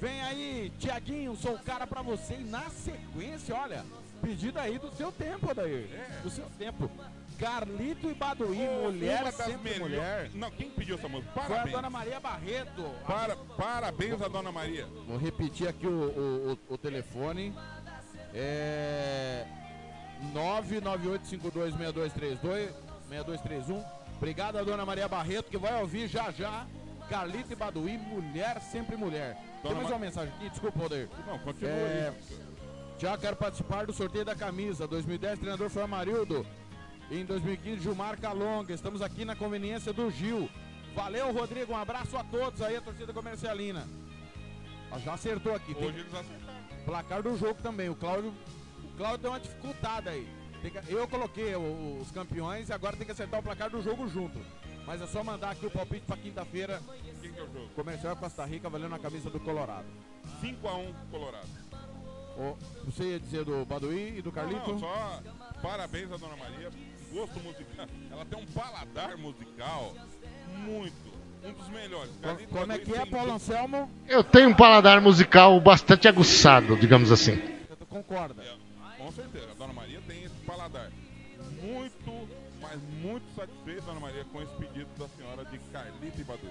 Speaker 3: Vem aí, Tiaguinho, sou o cara pra você. E na sequência, olha, pedido aí do seu tempo, Daí. Do seu tempo. Carlito e Baduí, mulher
Speaker 5: Uma das melhor-
Speaker 3: mulher.
Speaker 5: Não, quem pediu essa música?
Speaker 3: Foi a
Speaker 5: Parabéns.
Speaker 3: dona Maria Barreto.
Speaker 5: Para, parabéns a dona Maria.
Speaker 3: Vou repetir aqui o, o, o- o telefone. É 998526232 6231. Obrigado a dona Maria Barreto que vai ouvir já já. Carlito e Baduí, mulher sempre mulher. Tem mais
Speaker 5: Ma-
Speaker 3: uma mensagem aqui, desculpa, Alder.
Speaker 5: Não, continua
Speaker 3: É,
Speaker 5: aí.
Speaker 3: Já quero participar do sorteio da camisa. 2010, treinador foi Amarildo. Em 2015, Gilmar Calonga. Estamos aqui na conveniência do Gil. Valeu, Rodrigo. Um abraço a todos aí, a torcida comercialina. Já acertou aqui. Tem
Speaker 5: Hoje eles acertaram.
Speaker 3: placar do jogo também. O Cláudio, o Cláudio deu uma dificultada aí. Que- eu coloquei o- os campeões e agora tem que acertar o placar do jogo junto. Mas é só mandar aqui o palpite pra quinta-feira.
Speaker 5: Quem que é o jogo?
Speaker 3: Comercial Costa Rica valendo a camisa do Colorado.
Speaker 5: 5x1 Colorado.
Speaker 3: Ó, você ia dizer do Baduí e do Carlito?
Speaker 5: Não, só parabéns a dona Maria. Gosto musical. Ela tem um paladar musical muito. Um dos melhores.
Speaker 3: Como é que é, Paulo. Anselmo?
Speaker 14: Eu tenho um paladar musical bastante aguçado, digamos assim.
Speaker 3: Você concorda?
Speaker 5: Com certeza, a Dona Maria tem esse paladar. Muito, mas muito satisfeito, Dona Maria, com esse pedido da senhora de Carlita e Baduí.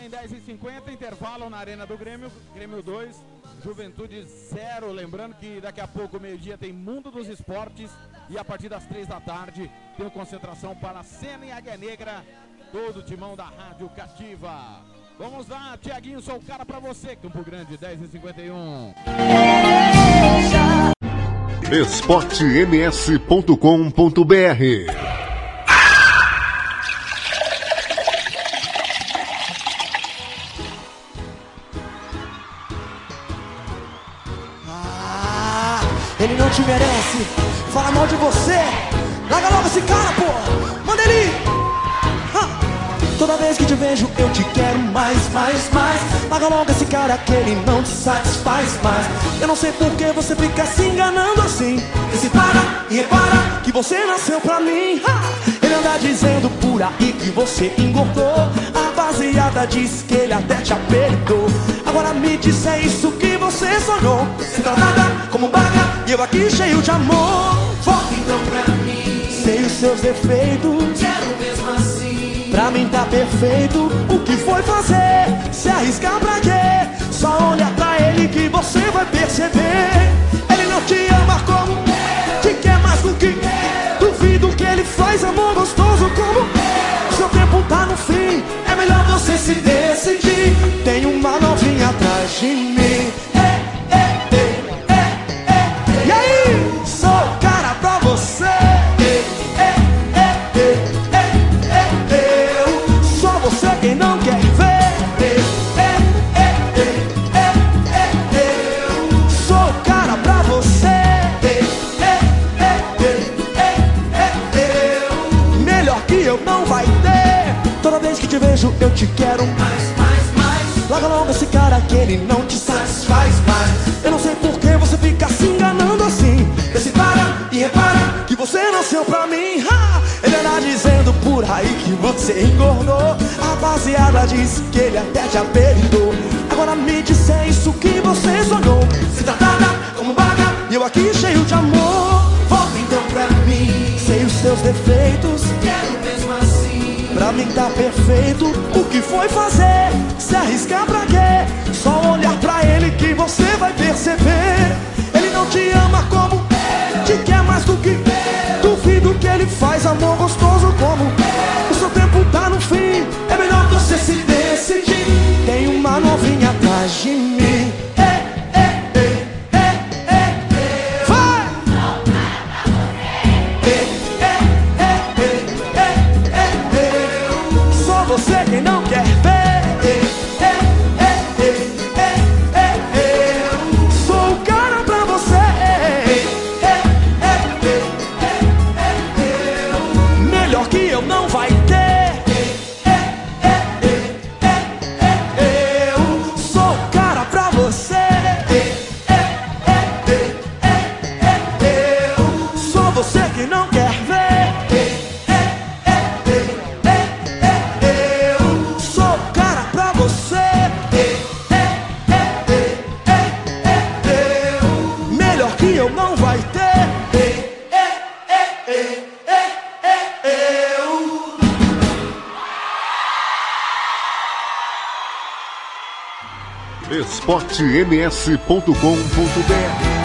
Speaker 3: Em 10h50, intervalo na Arena do Grêmio, Grêmio 2, Juventude 0. Lembrando que daqui a pouco, meio-dia, tem Mundo dos Esportes e a partir das 3 da tarde tem concentração para a Cena e Águia Negra, todo o timão da Rádio Cativa. Vamos lá, Tiaguinho, sou o cara pra você, Campo Grande, 10h51.
Speaker 1: esportems.com.br
Speaker 4: ele não te merece. Fala mal de você. Larga logo esse cara, pô. Manda ele. Toda vez que te vejo, eu te quero mais, mais, mais. Larga logo esse cara que ele não te satisfaz mais. Eu não sei por que você fica se enganando assim. E se para e repara que você nasceu pra mim. Ah, Ele anda dizendo por aí que você engordou. A rapaziada diz que ele até te apertou. Agora me diz é isso que você sonhou. Tratada como baga e eu aqui cheio de amor. Volta então pra mim. Sei os seus defeitos. Quero mesmo assim. Pra mim tá perfeito. O que foi fazer? Se arriscar pra quê? Só olha pra ele que você vai perceber. Ele não te ama como te quer mais do que duvido que ele faz amor gostoso como seu tempo tá no fim. É melhor você se decidir. Tem uma novinha atrás ele não te satisfaz mais. Eu não sei por que você fica se enganando assim. Vê se para e repara que você nasceu pra mim. Ha! Ele anda dizendo por aí que você engordou. A rapaziada diz que ele até te apertou. Agora me diz é isso que você sonhou. Se tratada como baga e eu aqui cheio de amor. Volta então pra mim. Sei os seus defeitos. Quero mesmo assim. Pra mim tá perfeito. O que foi fazer? Se arriscar pra quê? Você vai perceber. Ele não te ama como te quer mais do que duvido que ele faz amor gostoso como o seu tempo tá no fim. É melhor você se decidir. Tem uma novinha atrás de mim.
Speaker 1: esportems.com.br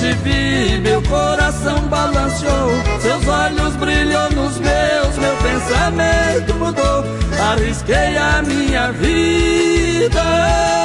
Speaker 17: te vi, meu coração balançou. Seus olhos brilham nos meus, meu pensamento mudou. Arrisquei a minha vida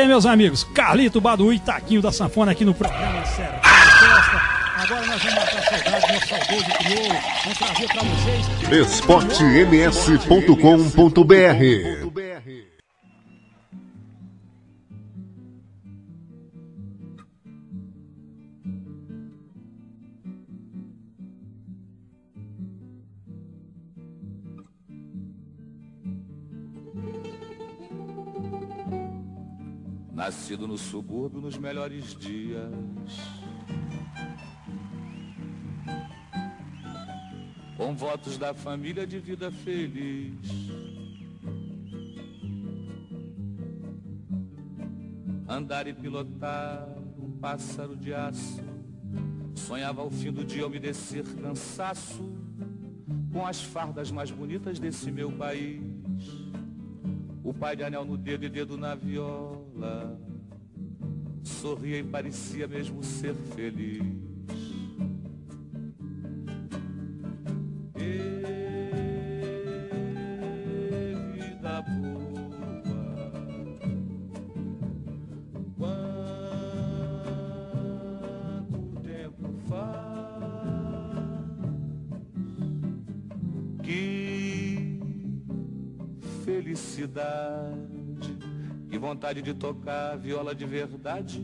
Speaker 18: aí, meus amigos. Carlito Badu e Taquinho da Sanfona aqui no programa. Festa. Agora nós vamos matar saudade do saudoso crioulo. Vamos trazer pra vocês.
Speaker 1: esportems.com.br
Speaker 19: subúrbio nos melhores dias. Com votos da família de vida feliz. Andar e pilotar um pássaro de aço. Sonhava ao fim do dia umedecer cansaço com as fardas mais bonitas desse meu país. O pai de anel no dedo e dedo na viola. Sorria e parecia mesmo ser feliz. E vida boa. Quanto tempo faz que felicidade vontade de tocar viola de verdade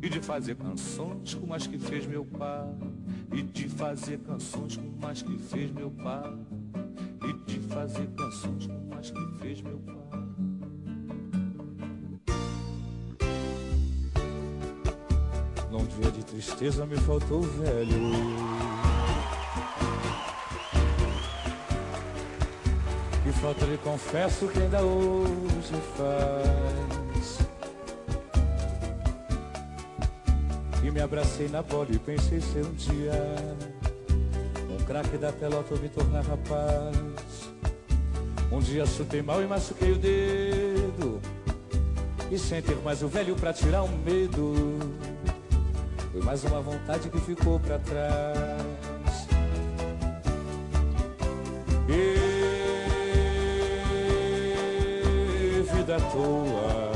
Speaker 19: e de fazer canções como as que fez meu pai e de fazer canções como as que fez meu pai e de fazer canções como as que fez meu pai. Num dia de tristeza me faltou o velho falta lhe confesso que ainda hoje faz. E me abracei na bola e pensei ser um dia Um craque da pelota eu me tornar rapaz. Um dia chutei mal e machuquei o dedo. E sem ter mais o velho pra tirar o medo Foi mais uma vontade que ficou pra trás. E à toa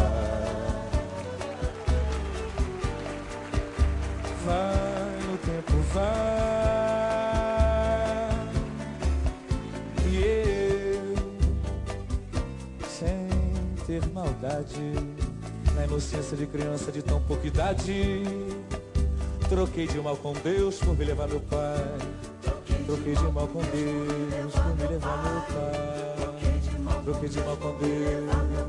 Speaker 19: Vai no tempo, vai. E eu Sem ter maldade Na inocência de criança de tão pouca idade Troquei de mal com Deus por me levar meu pai. Troquei de mal com Deus por me levar meu pai De mal com Deus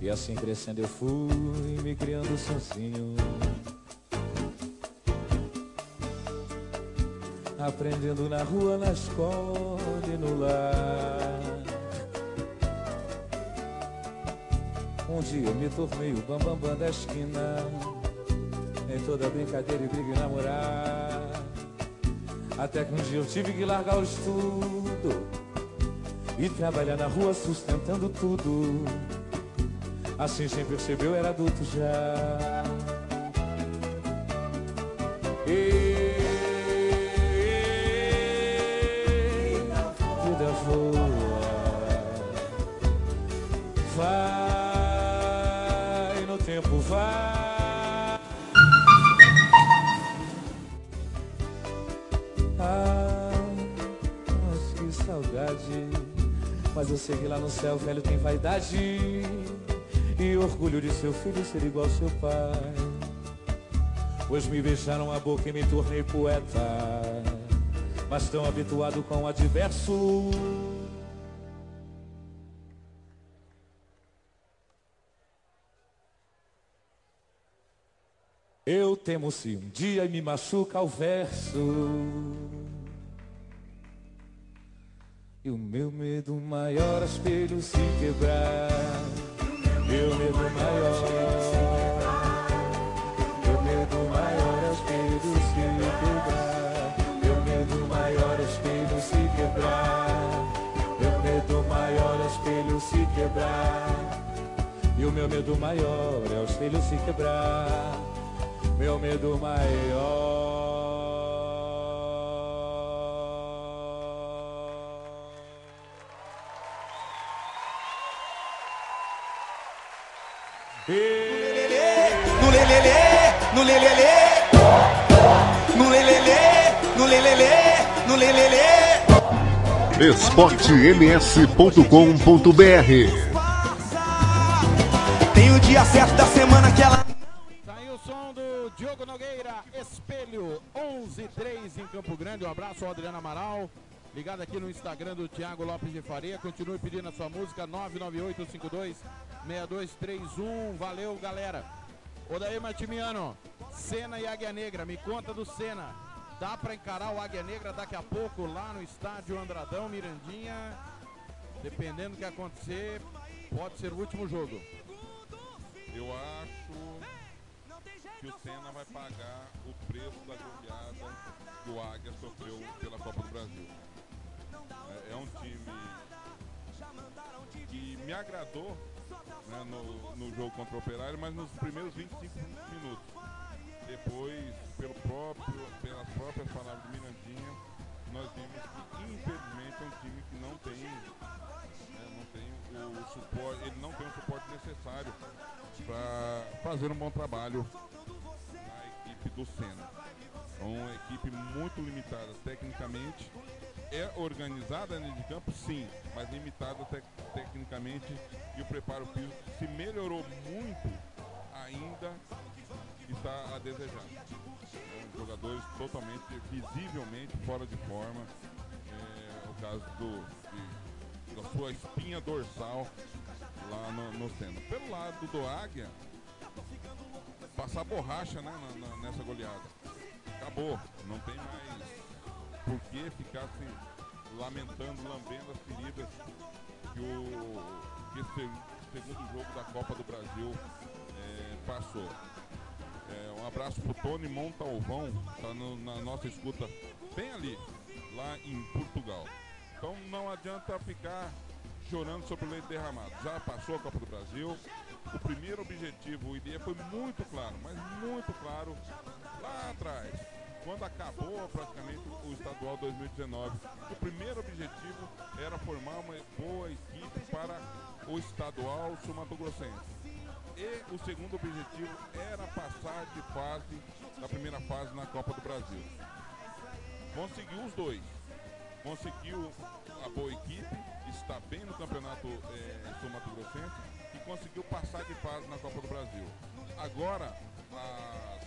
Speaker 19: E assim crescendo eu fui me criando sozinho. Aprendendo na rua, na escola e no lar. Um dia eu me tornei o bambambam bam, bam da esquina. Em toda brincadeira e briga e namorar. Até que um dia eu tive que largar o estudo e trabalhar na rua sustentando tudo. Assim sem perceber eu era adulto já. E... Mas eu sei que lá no céu o velho tem vaidade E orgulho de seu filho ser igual seu pai. Pois me beijaram a boca e me tornei poeta Mas tão habituado com o adverso. Eu temo se um dia me machuca o verso e o meu medo maior, espelho se quebrar. Meu medo maior. Meu medo maior, espelho se quebrar. Meu medo maior, espelho se quebrar. Meu medo maior, espelho se quebrar. E o meu medo maior é o espelho se quebrar. Meu medo maior.
Speaker 4: No lelele, no lelele, no lelele, no lelele, no lelele.
Speaker 1: esportems.com.br
Speaker 4: Tem o dia certo da semana que ela
Speaker 3: Tá aí o som do Diogo Nogueira, Espelho 11-3 em Campo Grande. Um abraço ao Adriano Amaral. Ligado aqui no Instagram do Thiago Lopes de Faria. Continue pedindo a sua música 998526231. Valeu, galera. Odair Martimiano, Cena e Águia Negra. Me conta do Cena. Dá pra encarar o Águia Negra daqui a pouco lá no estádio Andradão, Mirandinha. Dependendo do que acontecer, pode ser o último jogo.
Speaker 5: Eu acho que o Senna vai pagar o preço da goleada que o Águia sofreu pela Copa do Brasil. Me agradou né, no, no jogo contra o Operário, mas nos primeiros 25 minutos. Depois, pelo próprio, pelas próprias palavras do Mirandinha, nós vimos que infelizmente é um time que não tem, né, não tem o suporte, ele não tem o suporte necessário para fazer um bom trabalho na equipe do Senna. É uma equipe muito limitada tecnicamente, é organizada dentro de campo, sim, mas limitada te tecnicamente e o preparo físico se melhorou muito, ainda está a desejar. É, jogadores totalmente, visivelmente fora de forma. É, o caso do, de, da sua espinha dorsal lá no, no Senna. Pelo lado do Águia, passar borracha né, na, na, nessa goleada. Acabou, não tem mais por que ficar se lamentando, lambendo as feridas que o que esse segundo jogo da Copa do Brasil é, passou. É, um abraço pro Tony Montalvão, tá no, na nossa escuta bem ali, lá em Portugal. Então não adianta ficar chorando sobre o leite derramado. Já passou a Copa do Brasil. O primeiro objetivo, o ideia foi muito claro, mas muito claro lá atrás quando acabou praticamente o estadual 2019. O primeiro objetivo era formar uma boa equipe para o estadual sul-mato-grossense. E o segundo objetivo era passar de fase, da primeira fase na Copa do Brasil. Conseguiu os dois. Conseguiu a boa equipe, está bem no campeonato é, sul-mato-grossense e conseguiu passar de fase na Copa do Brasil. Agora, a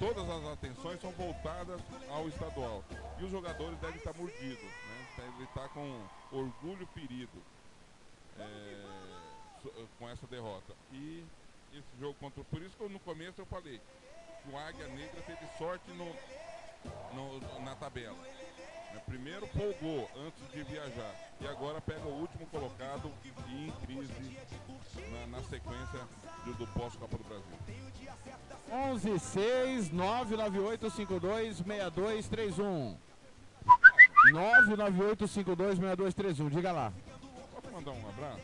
Speaker 5: todas as atenções são voltadas ao estadual. E os jogadores devem estar mordidos, né? devem estar com orgulho ferido. É, so- com essa derrota. E esse jogo contra. Por isso que eu, no começo eu falei que o Águia Negra teve sorte no, no- na tabela. Né? Primeiro folgou antes de viajar. E agora pega o último colocado e em crise na, na sequência do, do pós-Copa do Brasil.
Speaker 3: 11 6 998 52 6231. 998 52 6231. Diga lá.
Speaker 5: Posso mandar um abraço?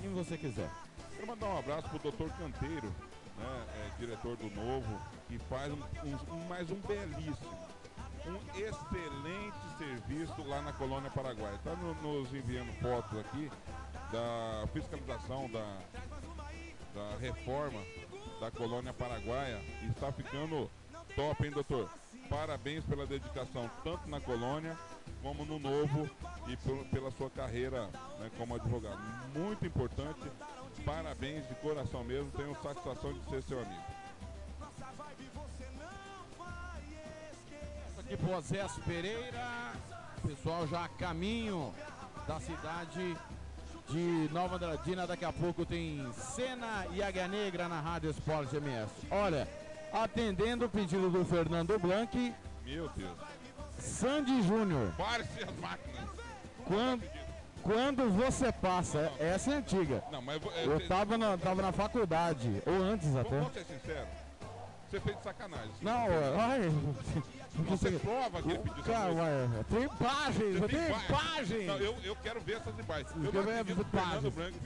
Speaker 3: Quem você quiser.
Speaker 5: Quero mandar um abraço pro Dr. Canteiro, né, é, diretor do Novo, que faz um- um- mais um belíssimo, um excelente serviço lá na Colônia Paraguai. Está nos enviando fotos aqui da fiscalização da, da reforma da Colônia Paraguaia está ficando top, hein, doutor? Parabéns pela dedicação, tanto na colônia como no novo e pela sua carreira né, como advogado. Muito importante. Parabéns de coração mesmo. Tenho satisfação de ser seu amigo.
Speaker 3: Pro Osés Pereira. Pessoal já a caminho da cidade de Nova Andradina. Daqui a pouco tem Cena e Águia Negra na Rádio Esporte MS. Olha, atendendo o pedido do Fernando Blanc,
Speaker 5: Meu Deus.
Speaker 3: Sandy Júnior.
Speaker 5: Pare-se as máquinas.
Speaker 3: Quando, quando você passa, essa é antiga.
Speaker 5: Não, mas eu
Speaker 3: Eu
Speaker 5: cê-
Speaker 3: tava na, tava na faculdade, ou antes até.
Speaker 5: Vamos ser sinceros. Você fez de sacanagem.
Speaker 3: Não,
Speaker 5: Você-
Speaker 3: ai.
Speaker 5: Você prova que ele pediu
Speaker 3: Cara, ué, tem imagens, tem imagens.
Speaker 5: Não, eu, eu quero ver essas imagens. Eu não
Speaker 3: quero ver
Speaker 5: acredito que o Fernando
Speaker 3: imagens.
Speaker 5: Branco.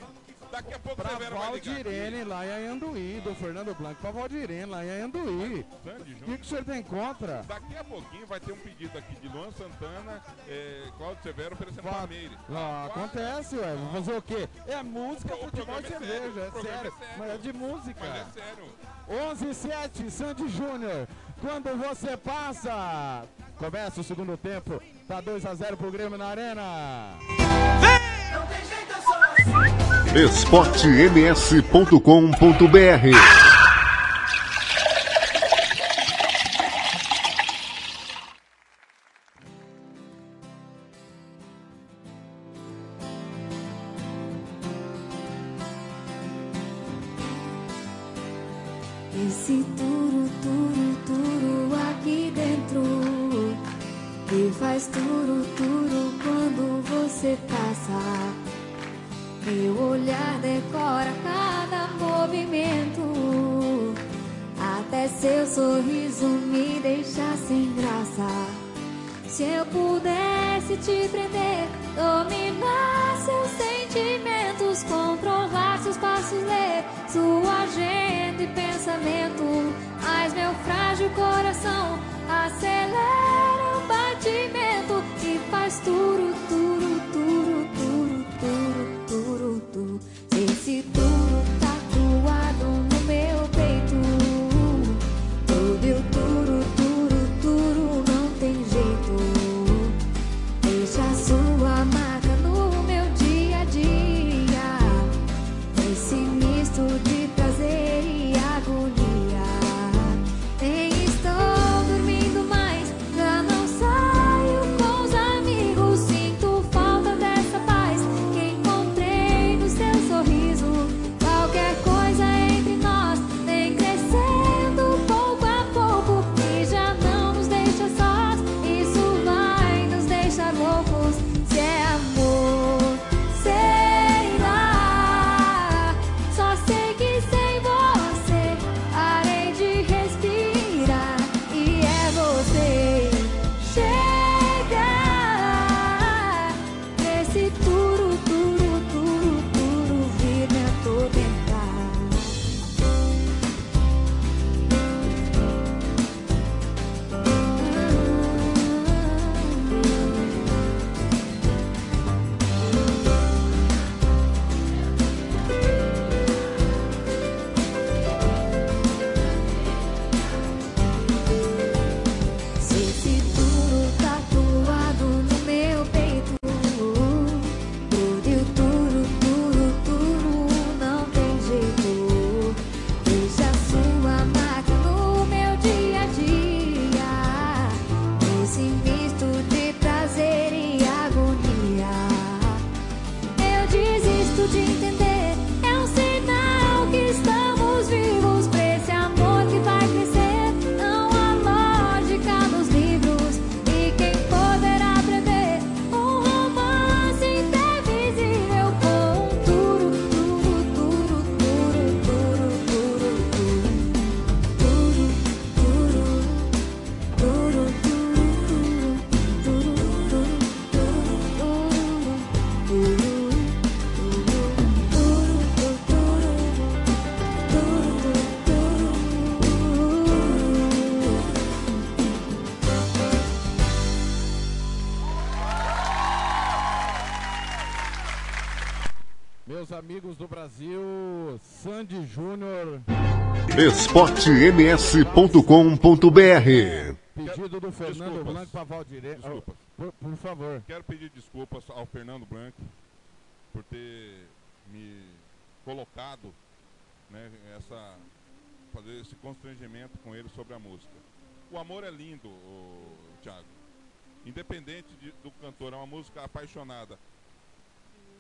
Speaker 5: Daqui a pouco
Speaker 3: Pra
Speaker 5: o Severo vai ligar
Speaker 3: Valdirene lá em Anduí, do Fernando Blanco pra Valdirene lá em Anduí. O que, o senhor tem contra?
Speaker 5: Daqui a pouquinho vai ter um pedido aqui de Luan Santana, é, Cláudio Severo oferecendo
Speaker 3: Fa-
Speaker 5: Palmeiras.
Speaker 3: Ah, acontece, ué. Vou fazer o quê? É música,
Speaker 5: O
Speaker 3: futebol e
Speaker 5: é sério,
Speaker 3: cerveja. É
Speaker 5: programa
Speaker 3: sério.
Speaker 5: é sério.
Speaker 3: Mas é de música.
Speaker 5: Mas é sério.
Speaker 3: 11 e 7, Sandy Júnior. Quando você passa. Começa o segundo tempo. Tá 2 a 0 pro Grêmio na Arena.
Speaker 20: esportems.com.br
Speaker 21: amigos
Speaker 3: do Brasil, Sandy Júnior.
Speaker 9: esportems.com.br
Speaker 3: Pedido do Fernando
Speaker 5: Desculpas.
Speaker 3: Blanco para Valdirene.
Speaker 5: Desculpas.
Speaker 3: Por, por favor.
Speaker 5: Quero pedir desculpas ao Fernando Blanco por ter me colocado, né, essa, fazer esse constrangimento com ele sobre a música. O amor é lindo, ô, Thiago. Independente de- do cantor, é uma música apaixonada.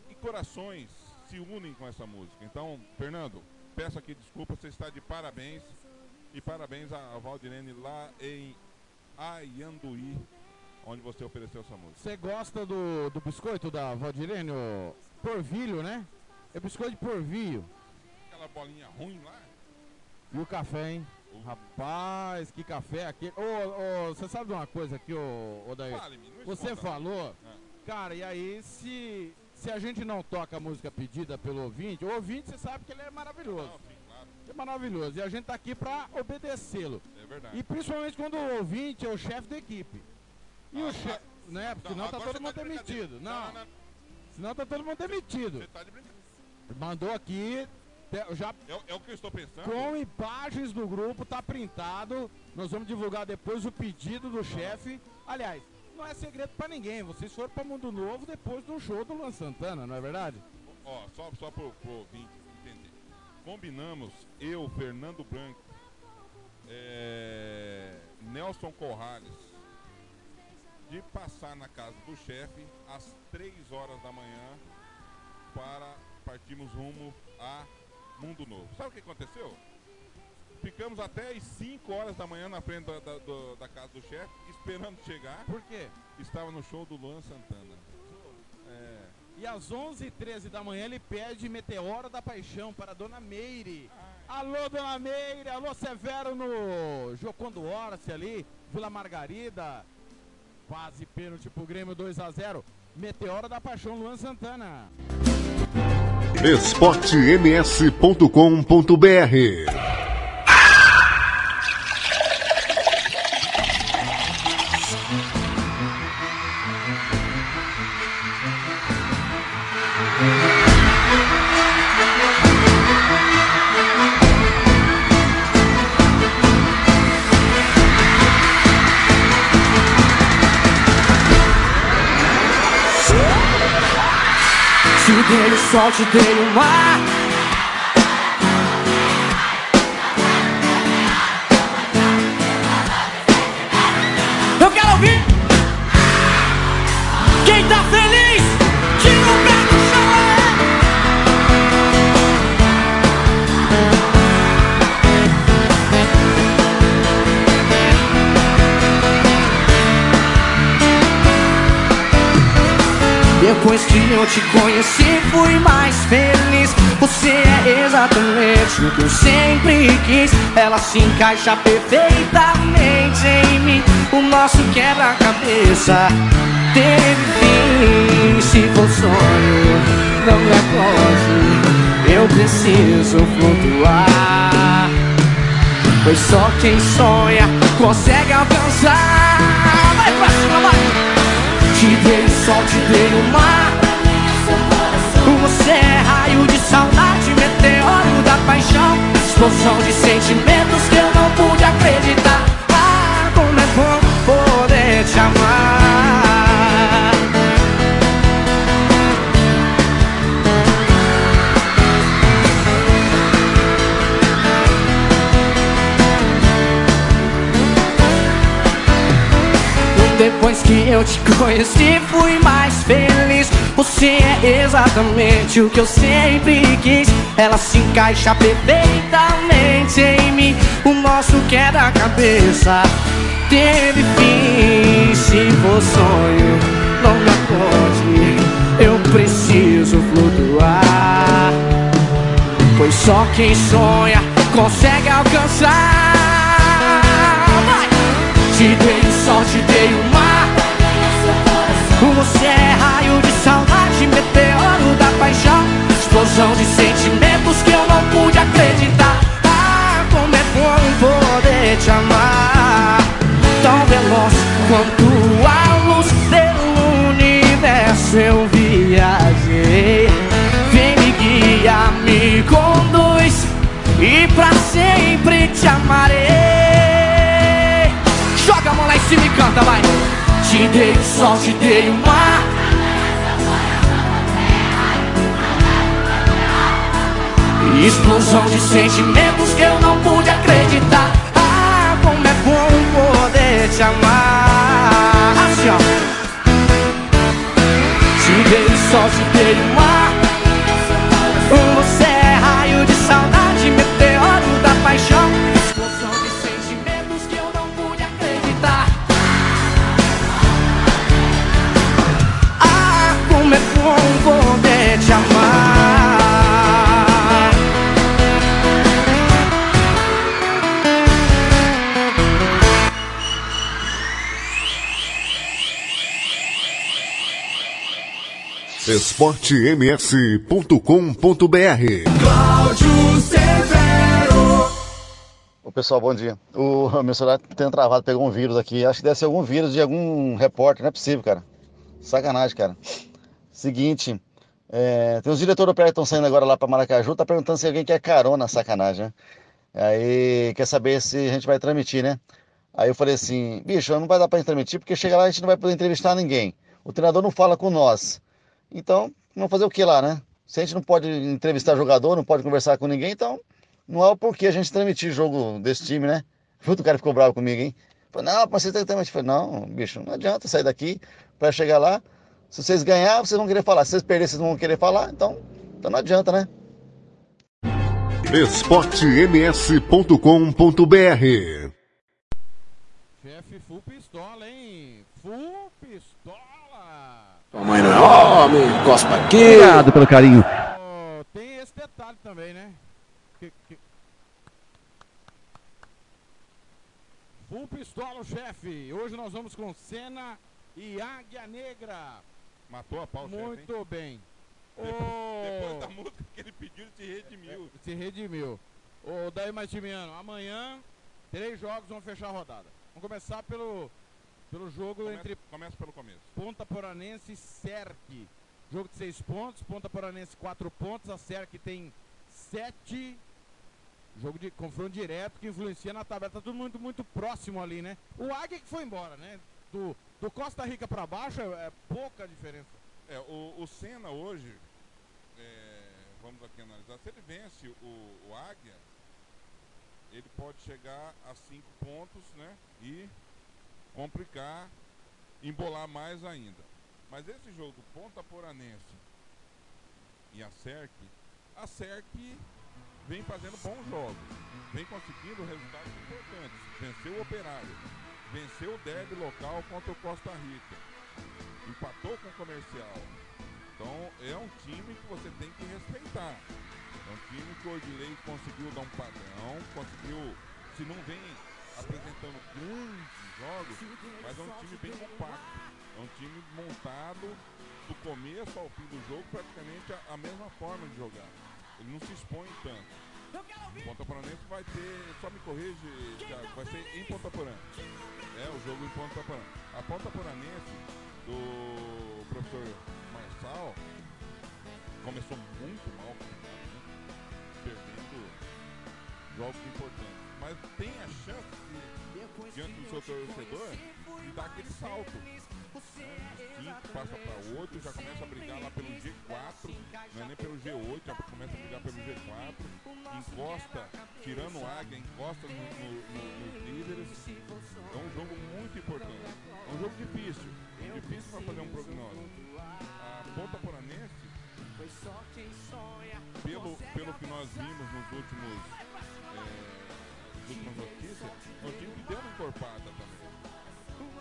Speaker 5: E corações se unem com essa música. Então, Fernando, peço aqui desculpa, você está de parabéns. E parabéns a, Valdirene lá em Aianduí, onde você ofereceu essa música.
Speaker 3: Você gosta do, do biscoito da Valdirene? Porvilho, né? É biscoito de porvilho.
Speaker 5: Aquela bolinha ruim lá.
Speaker 3: E o café, hein? Rapaz, que café aquele. Ô, ô, você sabe de uma coisa aqui, ô, ô Daí?
Speaker 5: Não
Speaker 3: Você falou,
Speaker 5: Ah.
Speaker 3: cara, e aí se, se a gente não toca a música pedida pelo ouvinte, o ouvinte você sabe que ele é maravilhoso.
Speaker 5: Não, sim, claro.
Speaker 3: É maravilhoso. E a gente tá aqui pra obedecê-lo.
Speaker 5: É verdade.
Speaker 3: E principalmente quando o ouvinte é o chefe da equipe. E
Speaker 5: Ah,
Speaker 3: o chefe. Né? Porque senão tá todo mundo
Speaker 5: tá
Speaker 3: demitido.
Speaker 5: Não,
Speaker 3: Não.
Speaker 5: não, não.
Speaker 3: Senão tá todo mundo demitido.
Speaker 5: Você tá de brincadeira.
Speaker 3: Mandou aqui. Já
Speaker 5: É, o- é o que eu estou pensando.
Speaker 3: com imagens do grupo, tá printado. Nós vamos divulgar depois o pedido do chefe. Aliás, não é segredo pra ninguém. Vocês foram pra Mundo Novo depois do show do Luan Santana, não é verdade?
Speaker 5: Ó, só, só pro, pro ouvinte entender. Combinamos, eu, Fernando Branco, é, Nelson Corrales, de passar na casa do chefe às 3 horas da manhã para partirmos rumo a Mundo Novo. Sabe o que aconteceu? Ficamos até às 5 horas da manhã na frente da, da- do- da casa do chefe, esperando chegar.
Speaker 3: Por quê?
Speaker 5: Estava no show do Luan Santana. É,
Speaker 3: E às 11h13 da manhã ele pede Meteoro da Paixão para Dona Meire. Alô, Dona Meire. Alô, Severo no Jocondo Horace ali. Vila Margarida. Quase pênalti pro Grêmio 2x0. Meteoro da Paixão, Luan Santana.
Speaker 9: esportems.com.br
Speaker 22: dei o sol, te dei Eu quero ouvir Depois que eu te conheci, fui mais feliz. Você é exatamente o que eu sempre quis. Ela se encaixa perfeitamente em mim. O nosso quebra-cabeça teve fim. Se for sonho, não me acorde. Eu preciso flutuar. Pois só quem sonha consegue alcançar. Vai pra cima! Te dei o sol, te dei o mar. Você é raio de saudade, meteoro da paixão. Explosão de sentimentos que eu não pude acreditar. Ah, como é bom poder te amar Depois que eu te conheci, fui mais feliz. Você é exatamente o que eu sempre quis. Ela se encaixa perfeitamente em mim. O nosso quebra-cabeça teve fim. Se for sonho, não me acorde. Eu preciso flutuar. Pois só quem sonha consegue alcançar. Vai! Te dei o sol, te dei Você é raio de saudade, meteoro da paixão Explosão de sentimentos que eu não pude acreditar Ah, como é bom poder te amar Tão veloz quanto a luz pelo universo eu viajei Vem me
Speaker 4: e pra sempre te amarei. Joga a mão lá em cima e canta, vai. Te dei o sol, te dei o mar. Explosão de sentimentos que eu não pude acreditar. Ah, como é bom poder te amar. Assim, ó. Te dei o sol, te dei o mar. Você é raio de saudade,
Speaker 1: esportems.com.br
Speaker 4: Cláudio Severo.
Speaker 23: Ô pessoal, bom dia. O meu celular tem travado, pegou um vírus aqui. Acho que deve ser algum vírus de algum repórter, não é possível, cara. Sacanagem, cara. Seguinte, é, tem os diretores prédio que estão saindo agora lá para Maracaju, tá perguntando se alguém quer carona, sacanagem, né? Aí quer saber se a gente vai transmitir, né? Aí eu falei assim, bicho, não vai dar gente transmitir, porque chega lá a gente não vai poder entrevistar ninguém. O treinador não fala com nós. Então, vamos fazer o que lá, né? Se a gente não pode entrevistar jogador, não pode conversar com ninguém, então não há o porquê a gente transmitir jogo desse time, né? Puta, o cara ficou bravo comigo, hein? Falei, não, mas você tem que transmitir. Falei, não, bicho, não adianta sair daqui para chegar lá. Se vocês ganhar, vocês vão querer falar. Se vocês perderem, vocês não vão querer falar. Então, então não adianta, né?
Speaker 1: esportems.com.br
Speaker 3: Chefe full pistola, hein? Full pistola.
Speaker 24: Tua mãe não é homem, cospa aqui.
Speaker 25: Obrigado pelo carinho.
Speaker 3: Tem esse detalhe também, né? Que- que- Full pistola, chefe. Hoje nós vamos com Cena e Águia Negra.
Speaker 5: Matou a pau, chefe?
Speaker 3: Muito bem.
Speaker 5: Depois
Speaker 3: Ô,
Speaker 5: da música que ele pediu, ele se redimiu.
Speaker 3: Se redimiu. Ô, Daí Martimiano, amanhã, três jogos vão fechar a rodada. Vamos começar pelo, pelo jogo
Speaker 5: Começa-
Speaker 3: entre
Speaker 5: Começa pelo começo.
Speaker 3: Ponta Poranense e Serque. Jogo de seis pontos, Ponta Poranense quatro pontos, a Serque tem sete. Jogo de confronto direto que influencia na tabela. Tá tudo muito, muito próximo ali, né? O Águia que foi embora, né? Do, do Costa Rica pra baixo é, é pouca diferença.
Speaker 5: É, o, o Senna hoje, é, vamos aqui analisar, se ele vence o, o Águia, ele pode chegar a cinco pontos, né? E complicar, embolar mais ainda. Mas esse jogo, Ponta Poranense e a SERC, a SERC vem fazendo bons jogos, vem conseguindo resultados importantes. Venceu o Operário, venceu o derby local contra o Costa Rica, empatou com o Comercial. Então é um time que você tem que respeitar. É um time que o Odilei conseguiu dar um padrão, conseguiu, se não vem apresentando grandes jogos, mas é um time bem compacto. É um time montado do começo ao fim do jogo praticamente a, a mesma forma de jogar. Ele não se expõe tanto. O Ponta Poranense vai ter, só me corrige, Thiago, vai ser em Ponta Porã. É, o jogo em Ponta Porã. A Ponta Poranense do professor Marçal começou muito mal, né? perdendo jogos importantes. Mas tem a chance de, diante do seu torcedor, de dar aquele salto. Né? 5 passa para 8, já começa a brigar lá pelo G4, não é nem pelo G8, já começa a brigar pelo G4, encosta, tirando o águia, encosta no, no- no- nos líderes. É um jogo muito importante. É um jogo difícil, difícil para fazer um prognóstico. A Ponta Poranense pelo, pelo que nós vimos nos últimos é, últimas notícias, um time que deu uma encorpada também.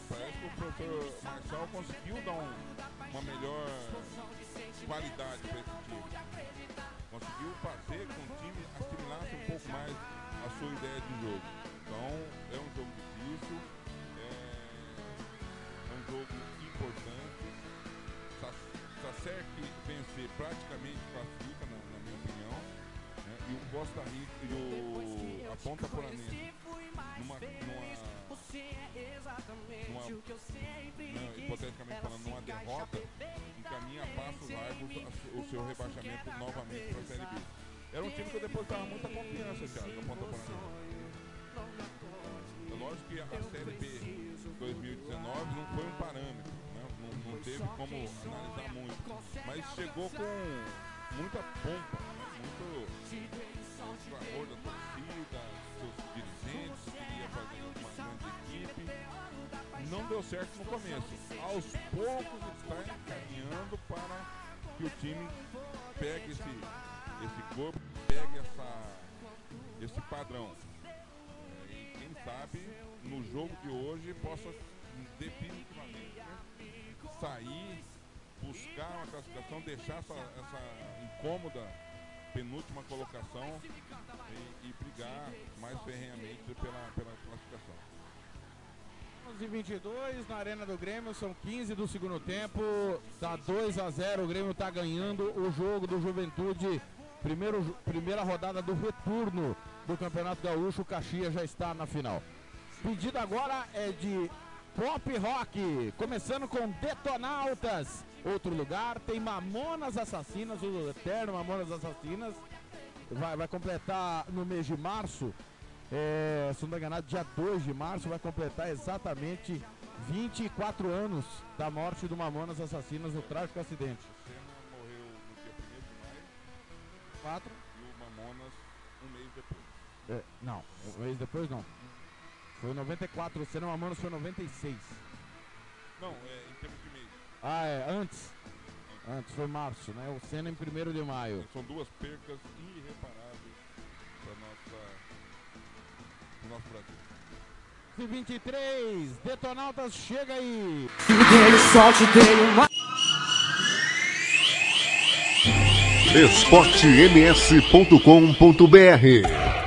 Speaker 5: Parece que o professor Marçal conseguiu dar um- uma melhor qualidade para esse time. Conseguiu fazer com o time assimilasse um pouco mais a sua ideia de jogo. Então é um jogo difícil, é, é um jogo importante. Sa- Sacer que vencer praticamente classifica, na, o Costa Rica e o, a Ponta Poranense numa, numa, numa não, hipoteticamente falando, numa derrota, encaminha a passos largos o seu rebaixamento novamente para a Série B. era um time que eu depositava muita confiança, Thiago, no Ponta Porã. É lógico que a Série B 2019 não foi um parâmetro, né? não, não teve como analisar muito, mas chegou com muita pompa, clamor da torcida, seus dirigentes, queria fazer uma grande equipe. Não deu certo no começo. Aos poucos está encaminhando para que o time pegue esse, esse corpo, pegue essa, esse padrão. É, e quem sabe no jogo de hoje possa definitivamente né, sair, buscar uma classificação, deixar essa, essa incômoda penúltima colocação e, e brigar mais ferrenhamente pela, pela classificação.
Speaker 3: 11 e 22 na Arena do Grêmio, são 15 do segundo tempo, tá 2 a 0 o Grêmio tá ganhando o jogo do Juventude, primeiro, primeira rodada do retorno do Campeonato Gaúcho, o Caxias já está na final. Pedido agora é de pop rock, começando com Detonautas. Outro lugar tem Mamonas Assassinas, o eterno Mamonas Assassinas. Vai, vai completar no mês de março, é, se não me engano, dia 2 de março, vai completar exatamente 24 anos da morte do Mamonas Assassinas no trágico acidente.
Speaker 5: Senna morreu no dia 1 de maio.
Speaker 3: 4.
Speaker 5: E o Mamonas um mês depois.
Speaker 3: É, não, um mês depois não. Foi 94, o Senna Mamonas foi 96.
Speaker 5: Não, é em termos de mês.
Speaker 3: Ah, é, antes. Antes, foi março, né? O Senna em 1 de maio.
Speaker 5: São duas percas irreparáveis para nossa, pro nosso Brasil.
Speaker 3: E 23, Detonautas chega aí.
Speaker 26: Esportems.com.br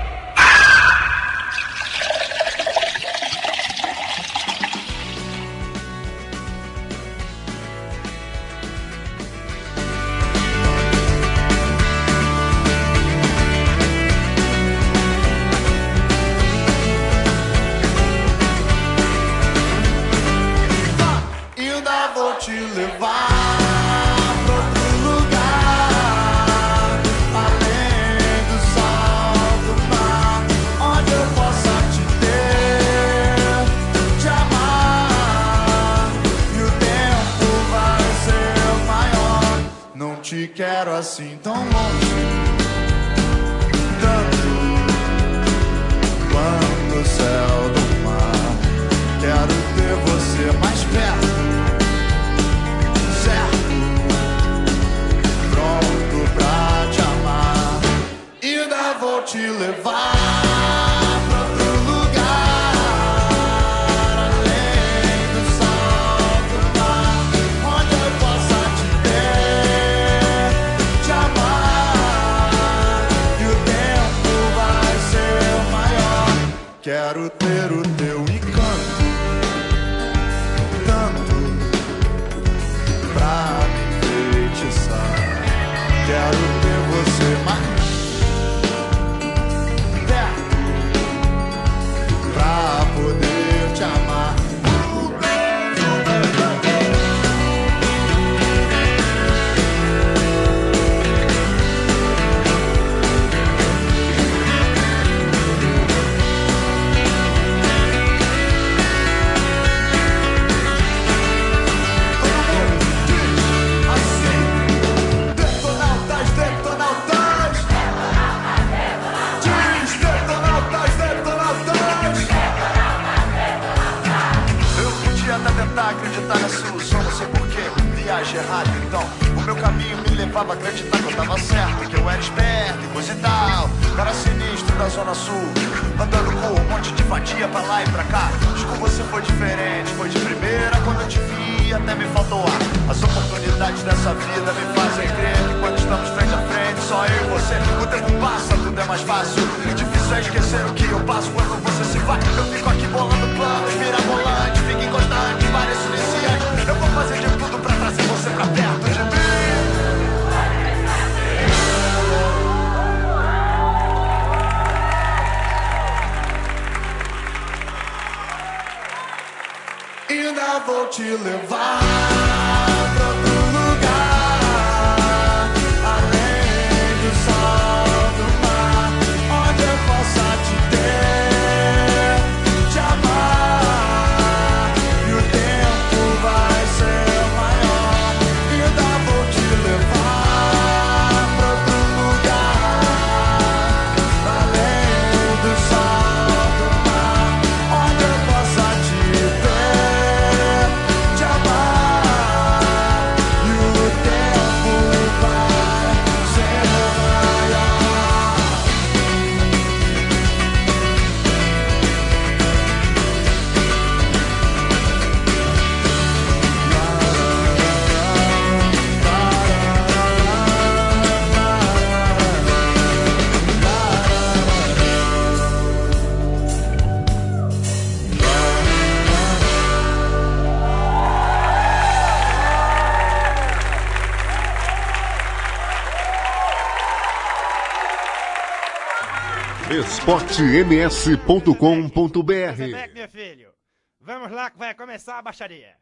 Speaker 1: esportems.com.br
Speaker 27: filho. Vamos lá que vai começar a baixaria.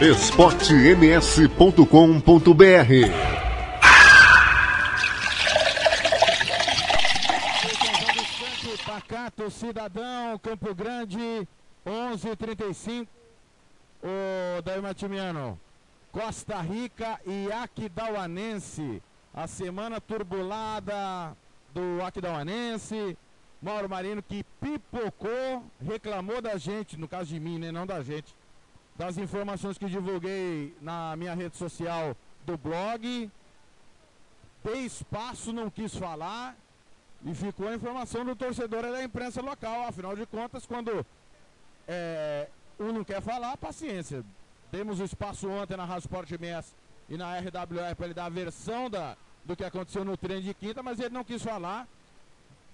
Speaker 1: esportems.com.br
Speaker 3: Pacato Cidadão, Campo Grande, 11:35. O Daí Matimiano. Costa Rica e Aquidauanense. A semana turbulada do Aquidauanense. Mauro Marino que pipocou, reclamou da gente, no caso de mim, né, não da gente. Das informações que divulguei na minha rede social do blog. Dei espaço, não quis falar. E ficou a informação do torcedor e da imprensa local. Afinal de contas, quando é, um não quer falar, paciência. Demos o espaço ontem na Rádio Sport MS e na RWR para ele dar a versão da, do que aconteceu no treino de quinta, mas ele não quis falar.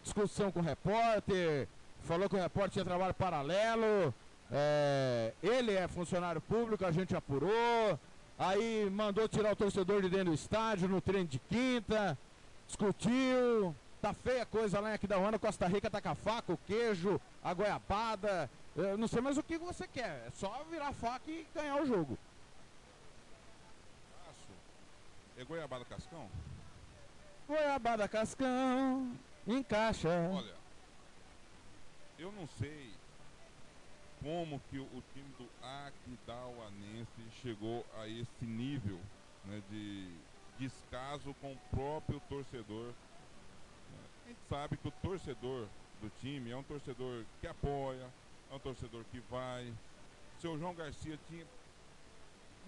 Speaker 3: Discussão com o repórter, falou que o repórter tinha trabalho paralelo. É, ele é funcionário público, a gente apurou. Aí mandou tirar o torcedor de dentro do estádio no treino de quinta. Discutiu. Tá feia a coisa lá em Aquidauana, Costa Rica tá com a faca, o queijo, a goiabada. Eu não sei mais o que você quer. É só virar faca e ganhar o jogo.
Speaker 5: É goiabada cascão?
Speaker 3: Goiabada cascão, encaixa.
Speaker 5: Olha, eu não sei como que o, time do Aquidauanense chegou a esse nível né, de descaso com o próprio torcedor. A gente sabe que o torcedor do time é um torcedor que apoia, é um torcedor que vai. Seu João Garcia tinha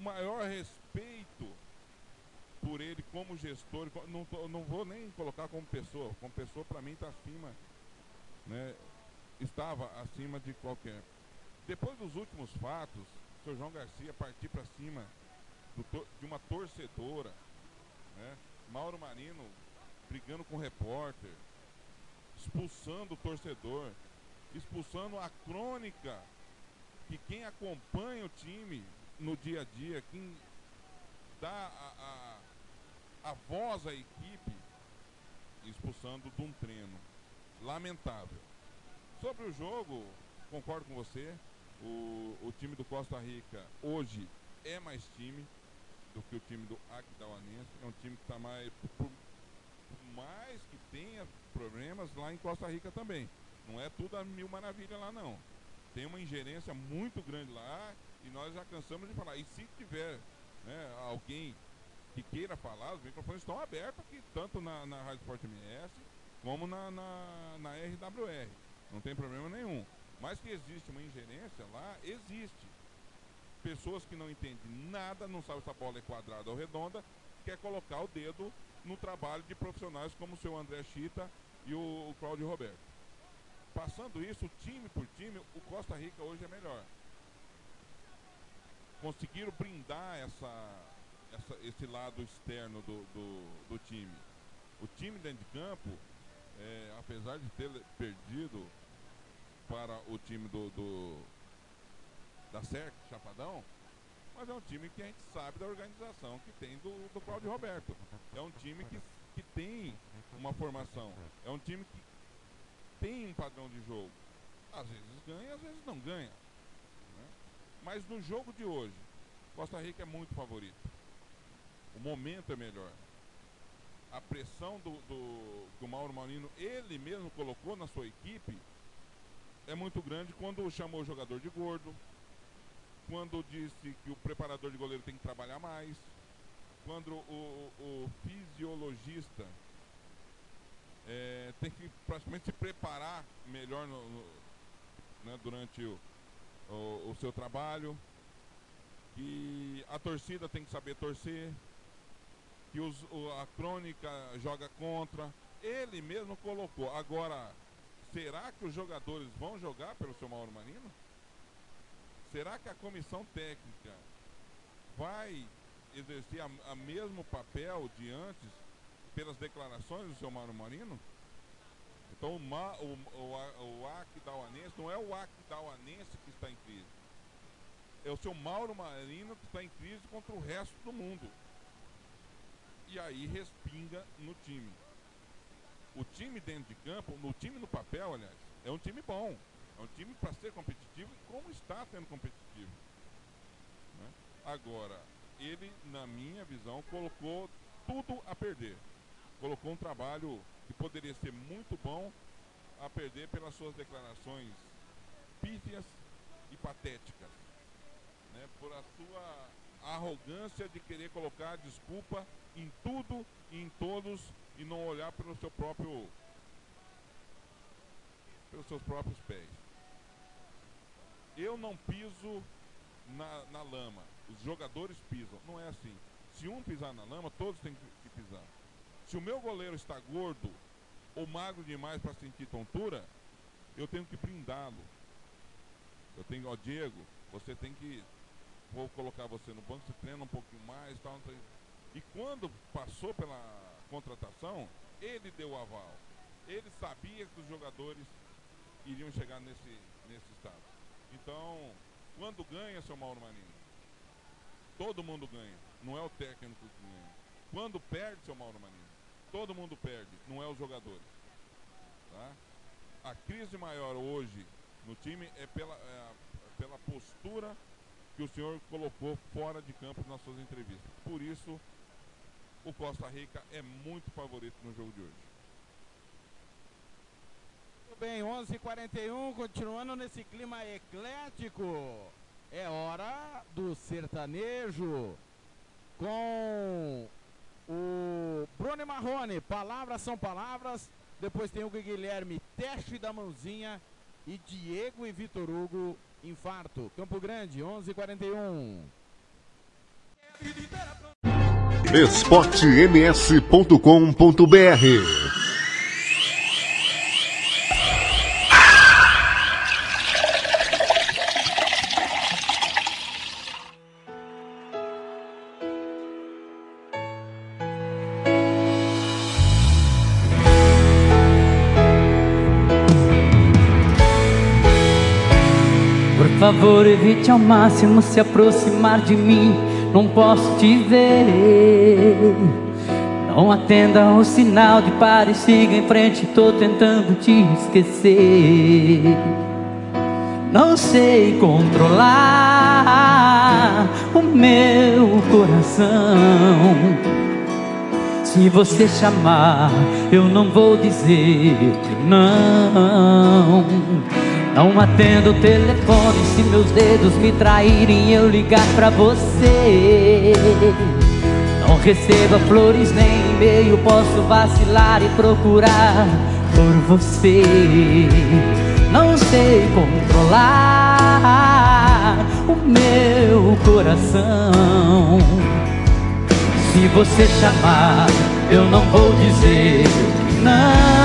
Speaker 5: maior respeito por ele como gestor. Não, não vou nem colocar como pessoa. Como pessoa, para mim, está acima. Né, estava acima de qualquer. Depois dos últimos fatos, o seu João Garcia partir para cima de uma torcedora. Né, Mauro Marino brigando com o repórter, expulsando o torcedor, expulsando a crônica que quem acompanha o time no dia a dia, quem dá a, a, a voz à equipe, expulsando de um treino. Lamentável. Sobre o jogo, concordo com você. O, o time do Costa Rica hoje é mais time do que o time do Aquidauanense. É um time que está mais. Por, mais que tenha problemas lá em Costa Rica também. Não é tudo a mil maravilha lá não. Tem uma ingerência muito grande lá e nós já cansamos de falar. E se tiver né, alguém que queira falar, os microfones estão abertos aqui, tanto na, na Rádio Sport MS como na, na, na RWR. Não tem problema nenhum. Mas que existe uma ingerência lá, existe. Pessoas que não entendem nada, não sabem se a bola é quadrada ou redonda, quer colocar o dedo no trabalho de profissionais como o seu André Chita e o, Cláudio Roberto. Passando isso, time por time, o Costa Rica hoje é melhor. Conseguiram brindar essa, essa- esse lado externo do, do, do time. O time dentro de campo, é, apesar de ter perdido para o time do, do da SERC, Chapadão, mas é um time que a gente sabe da organização que tem do, do Cláudio Roberto. É um time que, que tem uma formação. É um time que tem um padrão de jogo. Às vezes ganha, às vezes não ganha. né? Mas no jogo de hoje, Costa Rica é muito favorito. O momento é melhor. A pressão do, do, que o Mauro Maurino, ele mesmo colocou na sua equipe, é muito grande quando chamou o jogador de gordo, quando disse que o preparador de goleiro tem que trabalhar mais, quando o, o fisiologista é, tem que praticamente se preparar melhor no- no- né, durante o, o, o seu trabalho, que a torcida tem que saber torcer, que os, o- a crônica joga contra. Ele mesmo colocou. Agora, será que os jogadores vão jogar pelo seu Mauro Marino? Será que a comissão técnica vai exercer a, mesmo papel de antes pelas declarações do seu Mauro Marino? Então o, Ma, o, o, o Aquidauanense não é o Aquidauanense que está em crise. É o seu Mauro Marino que está em crise contra o resto do mundo. E aí respinga no time. O time dentro de campo, no time no papel, aliás, é um time bom. É um time para ser competitivo e como está sendo competitivo. né? Agora, ele, na minha visão, colocou tudo a perder. Colocou um trabalho que poderia ser muito bom a perder pelas suas declarações pífias e patéticas. Né? Por a sua arrogância de querer colocar desculpa em tudo e em todos e não olhar pelo seu próprio pelos seus próprios pés. Eu não piso na, na lama. Os jogadores pisam. Não é assim. Se um pisar na lama, todos têm que, pisar. Se o meu goleiro está gordo ou magro demais para sentir tontura, eu tenho que brindá-lo. Eu tenho, ó, Diego, você tem que. Vou colocar você no banco, você treina um pouquinho mais tal. sei. E quando passou pela contratação, ele deu o aval. Ele sabia que os jogadores iriam chegar nesse, nesse estado. Então, quando ganha, seu Mauro Marinho, todo mundo ganha. Não é o técnico que ganha. Quando perde, seu Mauro Marinho, todo mundo perde. Não é os jogadores. Tá? A crise maior hoje no time é pela, é pela postura que o senhor colocou fora de campo nas suas entrevistas. Por isso, o Costa Rica é muito favorito no jogo de hoje.
Speaker 3: Muito bem, 11h41, continuando nesse clima eclético. É hora do sertanejo com o Bruno e Marrone. Palavras são palavras. Depois tem o Guilherme Teste da Mãozinha e Diego e Vitor Hugo Infarto. Campo Grande, 11h41.
Speaker 1: esportems.com.br
Speaker 2: Por favor, evite ao máximo se aproximar de mim. Não posso te ver. Não atenda o sinal de pare siga em frente. Tô tentando te esquecer. Não sei controlar o meu coração. Se você chamar, eu não vou dizer que não. Não atendo o telefone se meus dedos me traírem eu ligar pra você. Não receba flores nem e-mail, posso vacilar e procurar por você. sei controlar o meu coração. Se você chamar, eu não vou dizer que não.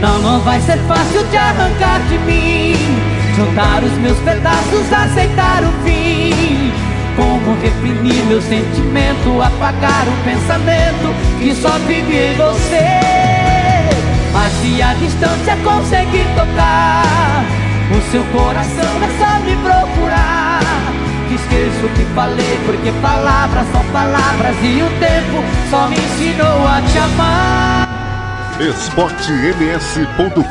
Speaker 2: Não, não vai ser fácil de arrancar de mim. Juntar os meus pedaços, aceitar o fim. Como reprimir meu sentimento, apagar o pensamento que só vive em você. Mas se a distância conseguir tocar, o seu coração é só me procurar. Que esqueço o que falei, porque palavras são palavras e o tempo só me ensinou a te amar.
Speaker 9: esportems.com.br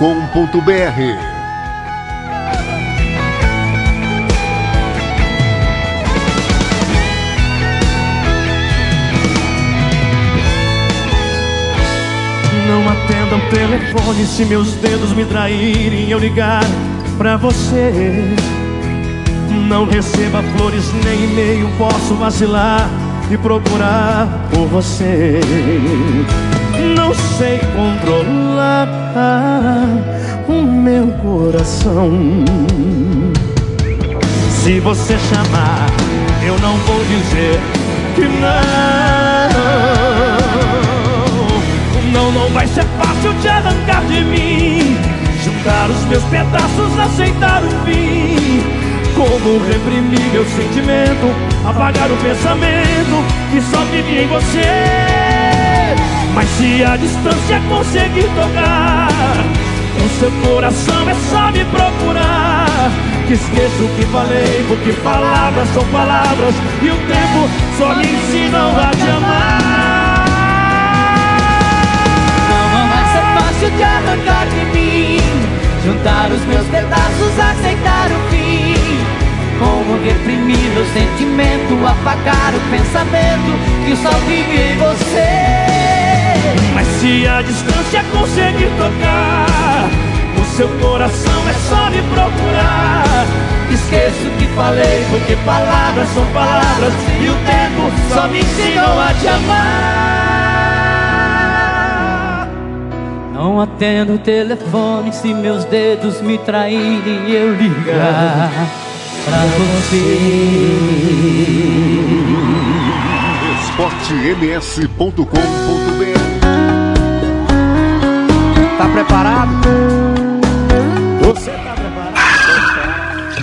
Speaker 12: Não atenda o telefone se meus dedos me traírem eu ligar pra você. Não receba flores nem e-mail, posso vacilar e procurar por você. Não sei controlar o meu coração. Se você chamar, eu não vou dizer que não. Não, não vai ser fácil te arrancar de mim. Juntar os meus pedaços, aceitar o fim. Como reprimir meu sentimento, apagar o pensamento que só vive em você. Mas se a distância conseguir tocar, o seu coração é só me procurar. Que esqueço o que falei, porque palavras são palavras e o tempo só me ensinam a te amar.
Speaker 2: Não, vai ser fácil de arrancar de mim. Juntar os meus pedaços, aceitar o fim. Como reprimir meu sentimento, apagar o pensamento que só vive em você.
Speaker 12: Se a distância conseguir tocar, o seu coração é só me procurar.
Speaker 2: Esqueço o que falei, porque palavras são palavras e o tempo só me ensinou a te amar. Não atendo o telefone se meus dedos me traírem e eu ligar pra você.
Speaker 9: esportems.com.br
Speaker 28: Tá preparado? Você tá preparado?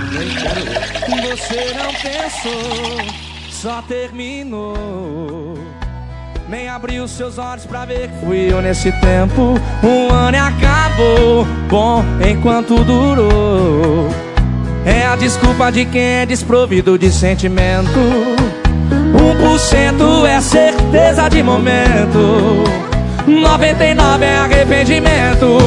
Speaker 28: Ver.
Speaker 22: Você não pensou, só terminou. Nem abriu seus olhos pra ver que fui eu nesse tempo. Um ano e acabou, bom enquanto durou. É a desculpa de quem é desprovido de sentimento. Um por cento é certeza de momento. 99 é arrependimento.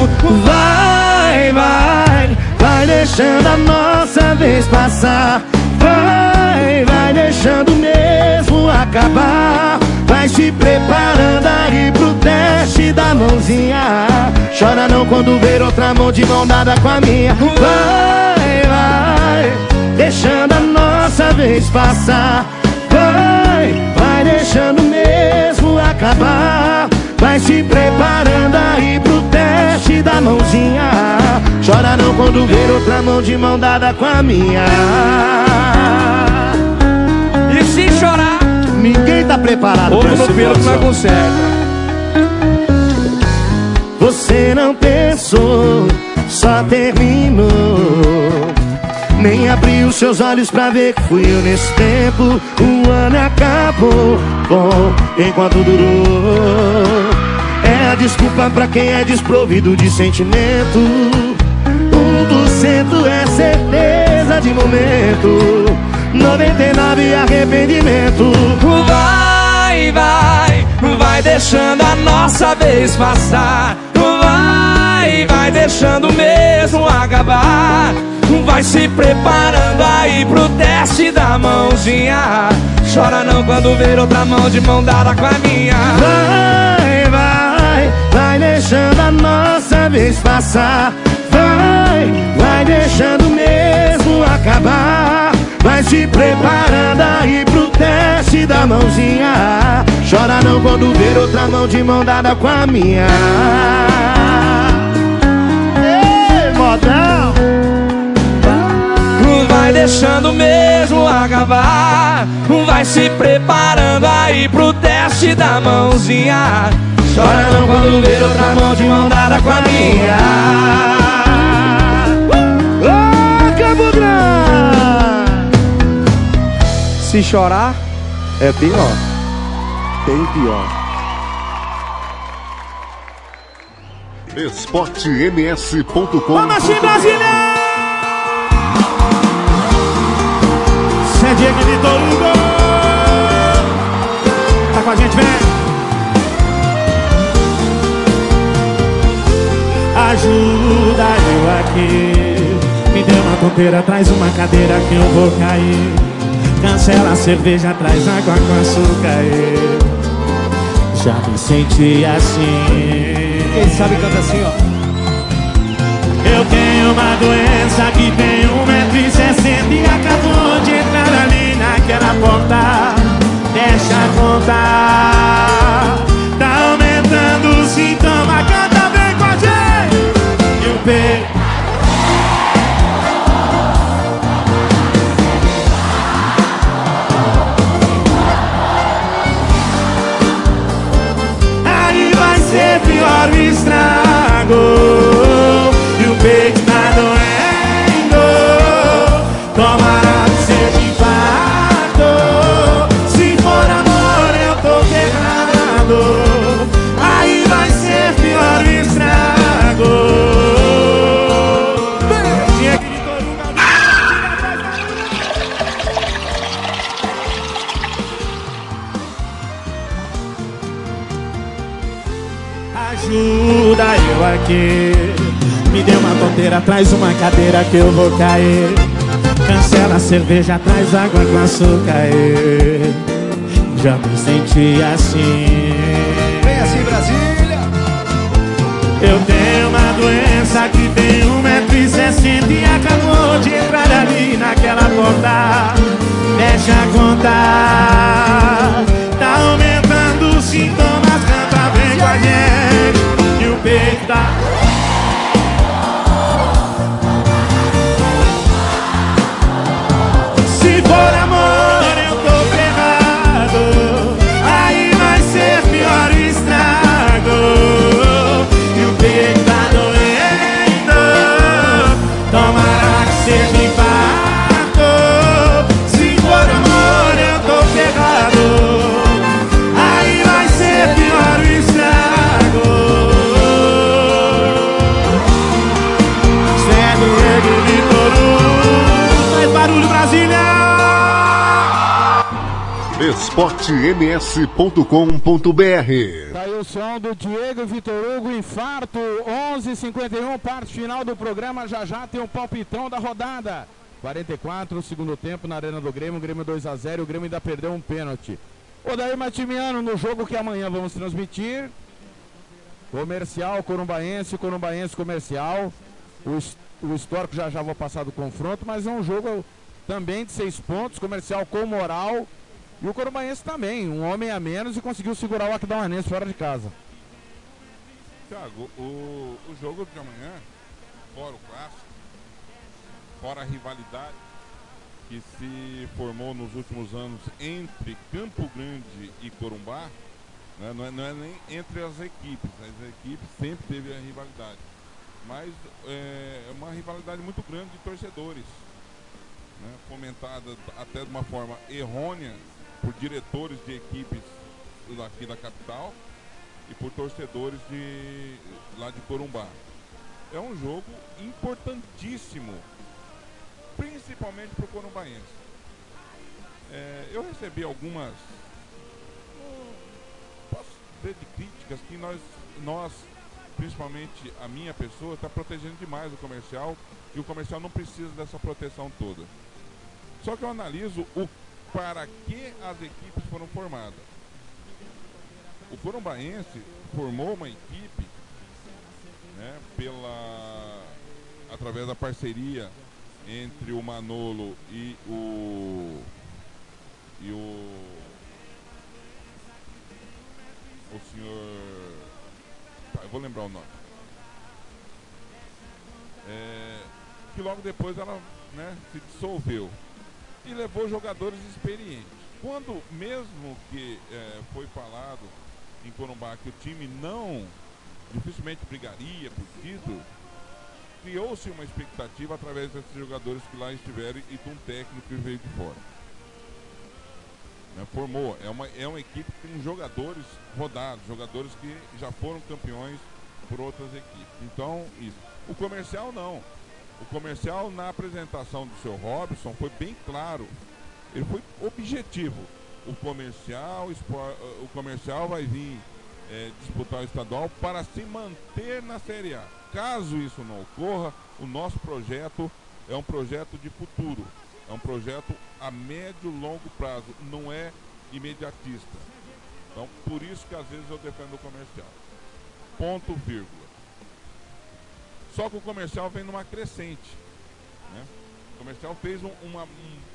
Speaker 12: Vai, vai, vai deixando a nossa vez passar. Vai, vai deixando mesmo acabar. Vai se preparando aí pro teste da mãozinha. Chora não quando ver outra mão de mão dada com a minha. Vai, vai, deixando a nossa vez passar. Vai, vai deixando mesmo acabar. Vai se preparando aí pro teste da mãozinha. Chora não quando ver outra mão de mão dada com a minha.
Speaker 22: E se chorar,
Speaker 12: ninguém tá preparado
Speaker 22: Ovo
Speaker 12: pra
Speaker 22: no
Speaker 12: esse
Speaker 22: pelo que não conserta.
Speaker 12: Você não pensou, só terminou. Nem abriu seus olhos pra ver que fui eu nesse tempo. O ano acabou, bom, enquanto durou. É a desculpa pra quem é desprovido de sentimento. Um por cento é certeza de momento. 99 é arrependimento.
Speaker 22: Vai, vai, vai deixando a nossa vez passar. Vai, vai deixando mesmo acabar. Vai se preparando aí pro teste da mãozinha. Chora não quando ver outra mão de mão dada com a minha
Speaker 12: vai deixando a nossa vez passar. Vai, vai deixando mesmo acabar. Vai se preparando aí pro teste da mãozinha. Chora não quando ver outra mão de mão dada com a minha. Ei, modão!
Speaker 13: Acabar. Vai se preparando aí pro teste da mãozinha. Chora não quando ver outra mão de mão dada com a minha.
Speaker 4: Ô, Campo Grande! Se chorar, é pior. Tem pior.
Speaker 1: esportems.com
Speaker 29: Vamos assim, Zé Diego e Vitor Hugo! Tá com a gente, vem! Ajuda eu aqui Me dê uma tonteira, traz uma cadeira que eu vou cair Cancela a cerveja, traz água com açúcar eu Já me senti assim
Speaker 8: Quem sabe canta assim, ó.
Speaker 29: Eu tenho uma doença que tem 1,60m E acabou de ali naquela porta Deixa contar. Tá aumentando o sintoma Canta bem com a gente. E o peito pior o estrago traz uma cadeira que eu vou cair. Cancela a cerveja, traz água com açúcar e Já me senti assim.
Speaker 8: Vem assim, Brasília!
Speaker 29: Eu tenho uma doença que tem 1,60m E acabou de entrar ali naquela porta. Deixa contar. Tá aumentando os sintomas Canta bem com a gente. E o peito tá
Speaker 1: esportems.com.br
Speaker 3: Tá aí o som do Diego Vitor Hugo, infarto, 11h51, parte final do programa. Já já tem o palpitão da rodada. 44, segundo tempo na Arena do Grêmio, Grêmio 2x0 o Grêmio ainda perdeu um pênalti. O Daí Matimiano, no jogo que amanhã vamos transmitir. Comercial, Corumbaense, Corumbaense Comercial. O, o histórico já já vou passar do confronto, mas é um jogo também de seis pontos, comercial com moral. E o Corumbaense também, um homem a menos e conseguiu segurar o Aquidauanense fora de casa.
Speaker 5: Thiago, o, o jogo de amanhã, fora o clássico, fora a rivalidade que se formou nos últimos anos entre Campo Grande e Corumbá, né, não, é, não é nem entre as equipes, as equipes sempre teve a rivalidade, mas é é uma rivalidade muito grande de torcedores, né, fomentada até de uma forma errônea por diretores de equipes daqui da capital e por torcedores de lá de Corumbá. É um jogo importantíssimo, principalmente para o corumbaense. É, eu recebi algumas, posso dizer, de críticas que nós, nós, principalmente a minha pessoa, está protegendo demais o comercial e o comercial não precisa dessa proteção toda. Só que eu analiso o para que as equipes foram formadas. O Corumbaense formou uma equipe né, pela, através da parceria entre o Manolo e o e o o senhor tá, eu vou lembrar o nome É, que logo depois ela né, se dissolveu e levou jogadores experientes. Quando, mesmo que eh, foi falado em Corumbá que o time não dificilmente brigaria por título, criou-se uma expectativa através desses jogadores que lá estiveram e de um técnico que veio de fora. Né, Formou, é uma, é uma equipe tem jogadores rodados, jogadores que já foram campeões por outras equipes. Então, isso. O comercial não. O comercial, na apresentação do seu Robson, foi bem claro. Ele foi objetivo. O comercial, o comercial vai vir eh, disputar o estadual para se manter na Série A. Caso isso não ocorra, o nosso projeto é um projeto de futuro. É um projeto a médio e longo prazo, não é imediatista. Então, por isso que às vezes eu defendo o comercial. Ponto, vírgula. Só que o comercial vem numa crescente. né? O comercial fez um, uma- um-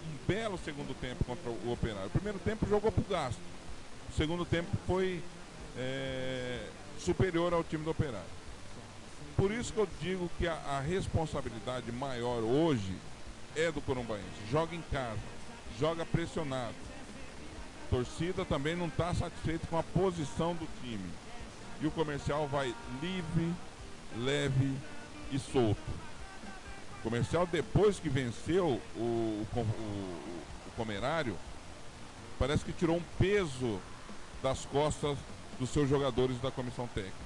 Speaker 5: um belo segundo tempo contra o Operário. O primeiro tempo jogou pro gasto. O segundo tempo foi é, superior ao time do Operário. Por isso que eu digo que a, a responsabilidade maior hoje é do Corumbaense. Joga em casa, joga pressionado. Torcida também não está satisfeita com a posição do time. E o comercial vai livre, leve e solto. O comercial, depois que venceu o, o, o- o Comerário, parece que tirou um peso das costas dos seus jogadores da comissão técnica.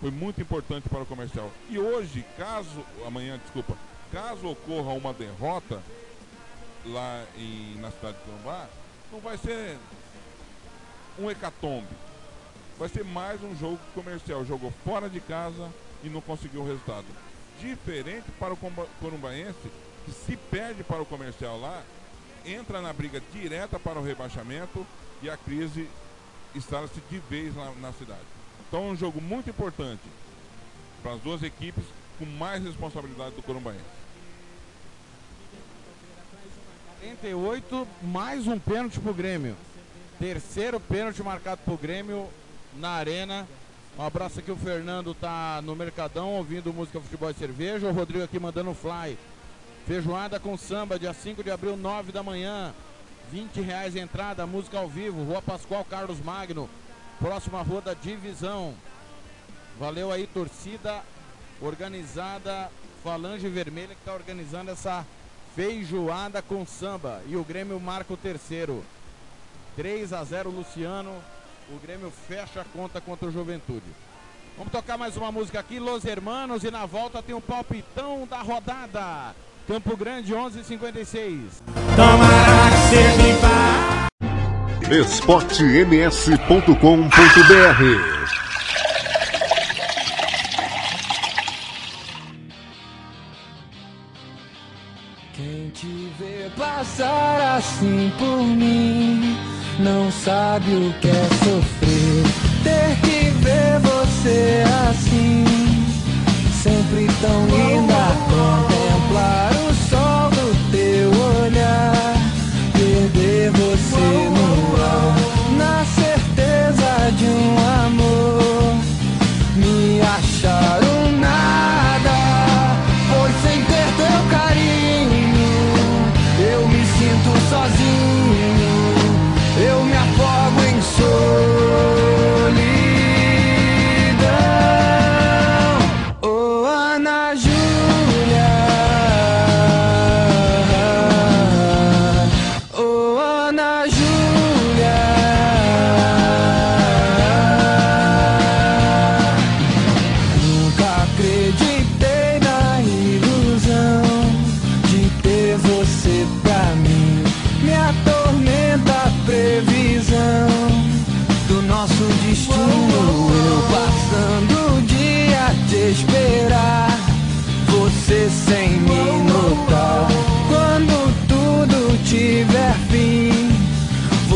Speaker 5: Foi muito importante para o comercial. E hoje, caso, amanhã, desculpa, caso ocorra uma derrota lá em, na cidade de Corumbá, não vai ser um hecatombe. Vai ser mais um jogo comercial. Jogou fora de casa e não conseguiu o resultado. Diferente para o corumbaense, que se perde para o comercial lá, entra na briga direta para o rebaixamento e a crise instala-se de vez na, na cidade. Então é um jogo muito importante para as duas equipes com mais responsabilidade do corumbaense.
Speaker 3: 48, mais um pênalti pro Grêmio. Terceiro pênalti marcado pro Grêmio na arena. Um abraço aqui, o Fernando tá no Mercadão ouvindo música Futebol e Cerveja. O Rodrigo aqui mandando fly. Feijoada com samba, dia 5 de abril, 9 da manhã. 20 reais entrada, música ao vivo. Rua Pascoal Carlos Magno. Próxima rua da divisão. Valeu aí, torcida organizada Falange Vermelha que está organizando essa feijoada com samba. E o Grêmio marca o terceiro. 3 a 0 Luciano. O Grêmio fecha a conta contra o Juventude. Vamos tocar mais uma música aqui, Los Hermanos, e na volta tem o palpitão da rodada. Campo Grande 11:56.
Speaker 1: esportems.com.br
Speaker 22: Quem te vê passar assim por mim não sabe o que é sofrer. Ter que ver você assim, sempre tão linda. Contemplar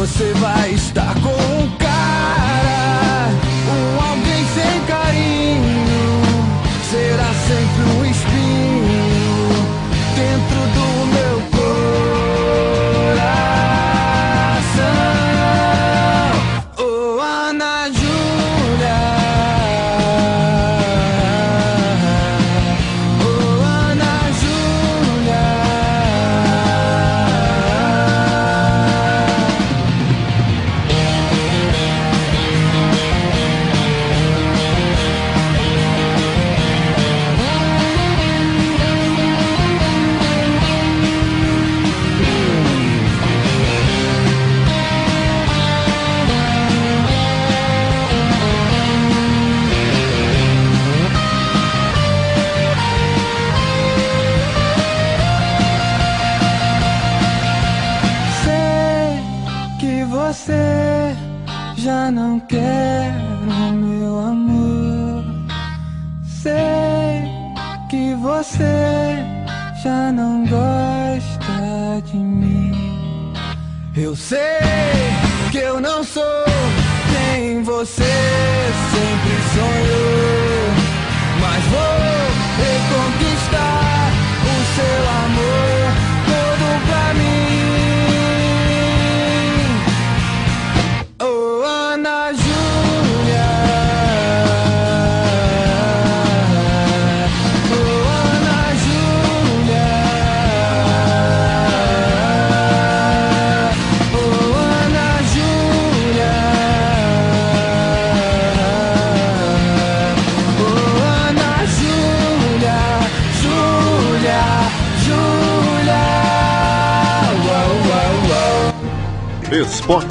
Speaker 22: você vai estar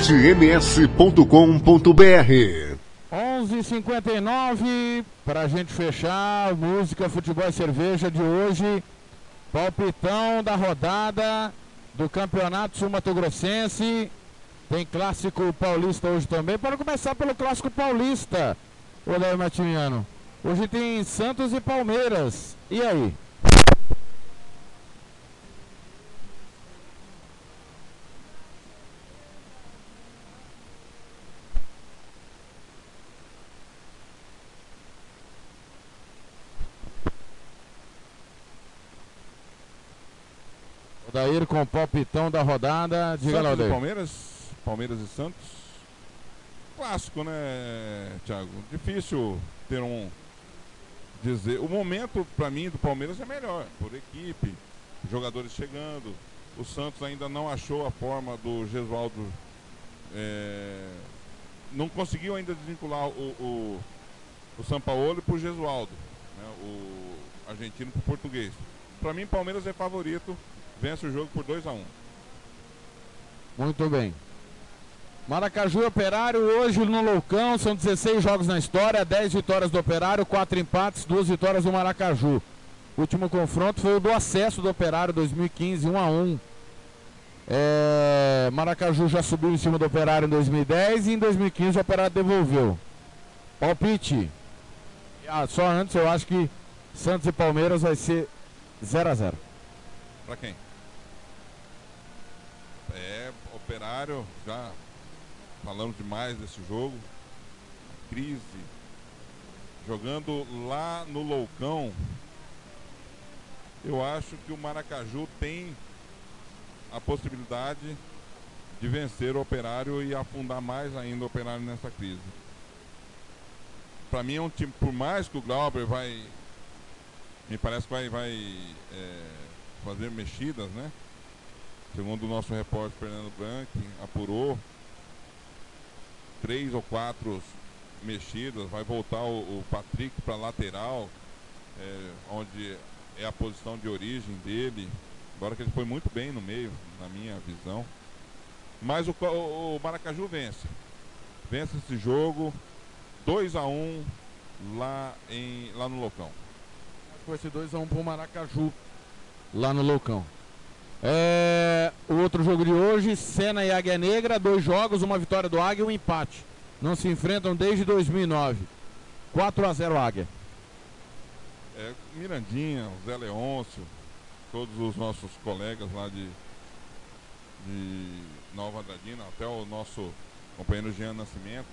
Speaker 22: uau.
Speaker 1: esportems.com.br
Speaker 3: 11:59 pra gente fechar música, futebol e cerveja de hoje. Palpitão da rodada do Campeonato Sul Mato Grossense. Tem clássico paulista hoje também. Para começar pelo clássico paulista, o Léo Matimiano. Hoje tem Santos e Palmeiras. E aí? Odair com o palpitão da rodada. Diga lá,
Speaker 5: Santos
Speaker 3: Odair.
Speaker 5: Palmeiras, Palmeiras e Santos. Clássico, né, Thiago? Difícil ter um dizer. O momento para mim do Palmeiras é melhor, por equipe, jogadores chegando. O Santos ainda não achou a forma do Gesualdo. é, não conseguiu ainda desvincular o, o, o Sampaoli pro Gesualdo, né, o argentino pro português. Para mim, Palmeiras é favorito, vence o jogo por 2 a 1
Speaker 3: Muito bem. Maracaju Operário hoje no Loucão, são 16 jogos na história, 10 vitórias do Operário, 4 empates, 2 vitórias do Maracaju. O último confronto foi o do acesso do Operário 2015, 1 a 1. É, Maracaju já subiu em cima do Operário em 2010 e em 2015 o Operário devolveu. Palpite. Ah, só antes eu acho que Santos e Palmeiras vai ser 0 a 0.
Speaker 5: Pra quem? É, operário, já falamos demais desse jogo. Crise. Jogando lá no Loucão. Eu acho que o Maracaju tem a possibilidade de vencer o operário e afundar mais ainda o operário nessa crise. Para mim é um time, por mais que o Glauber vai. Me parece que vai, vai é, fazer mexidas, né? Segundo o nosso repórter Fernando Branco, apurou três ou quatro mexidas, vai voltar o, o Patrick para lateral, é, onde é a posição de origem dele, embora que ele foi muito bem no meio, na minha visão. Mas o, o Maracaju vence. Vence esse jogo 2 a 1 lá, em, lá no Locão.
Speaker 3: Vai ser 2x1 pro Maracaju, lá no Loucão. É, o outro jogo de hoje, Senna e Águia Negra, dois jogos, uma vitória do Águia e um empate. Não se enfrentam desde 2009. 4 a 0 Águia.
Speaker 5: É, Mirandinha, Zé Leôncio, todos os nossos colegas lá de, de Nova Andradina, até o nosso companheiro Jean Nascimento,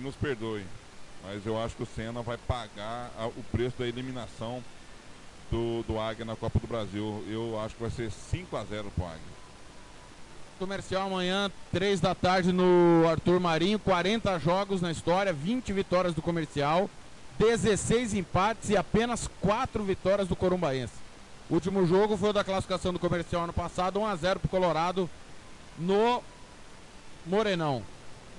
Speaker 5: nos perdoe. Mas eu acho que o Senna vai pagar a- o preço da eliminação do, do Águia na Copa do Brasil. Eu acho que vai ser 5 a 0 pro Águia.
Speaker 3: Comercial amanhã, 3 da tarde no Arthur Marinho, 40 jogos na história, 20 vitórias do comercial, 16 empates e apenas 4 vitórias do Corumbaense. O último jogo foi o da classificação do comercial ano passado, 1x0 pro Colorado no Morenão.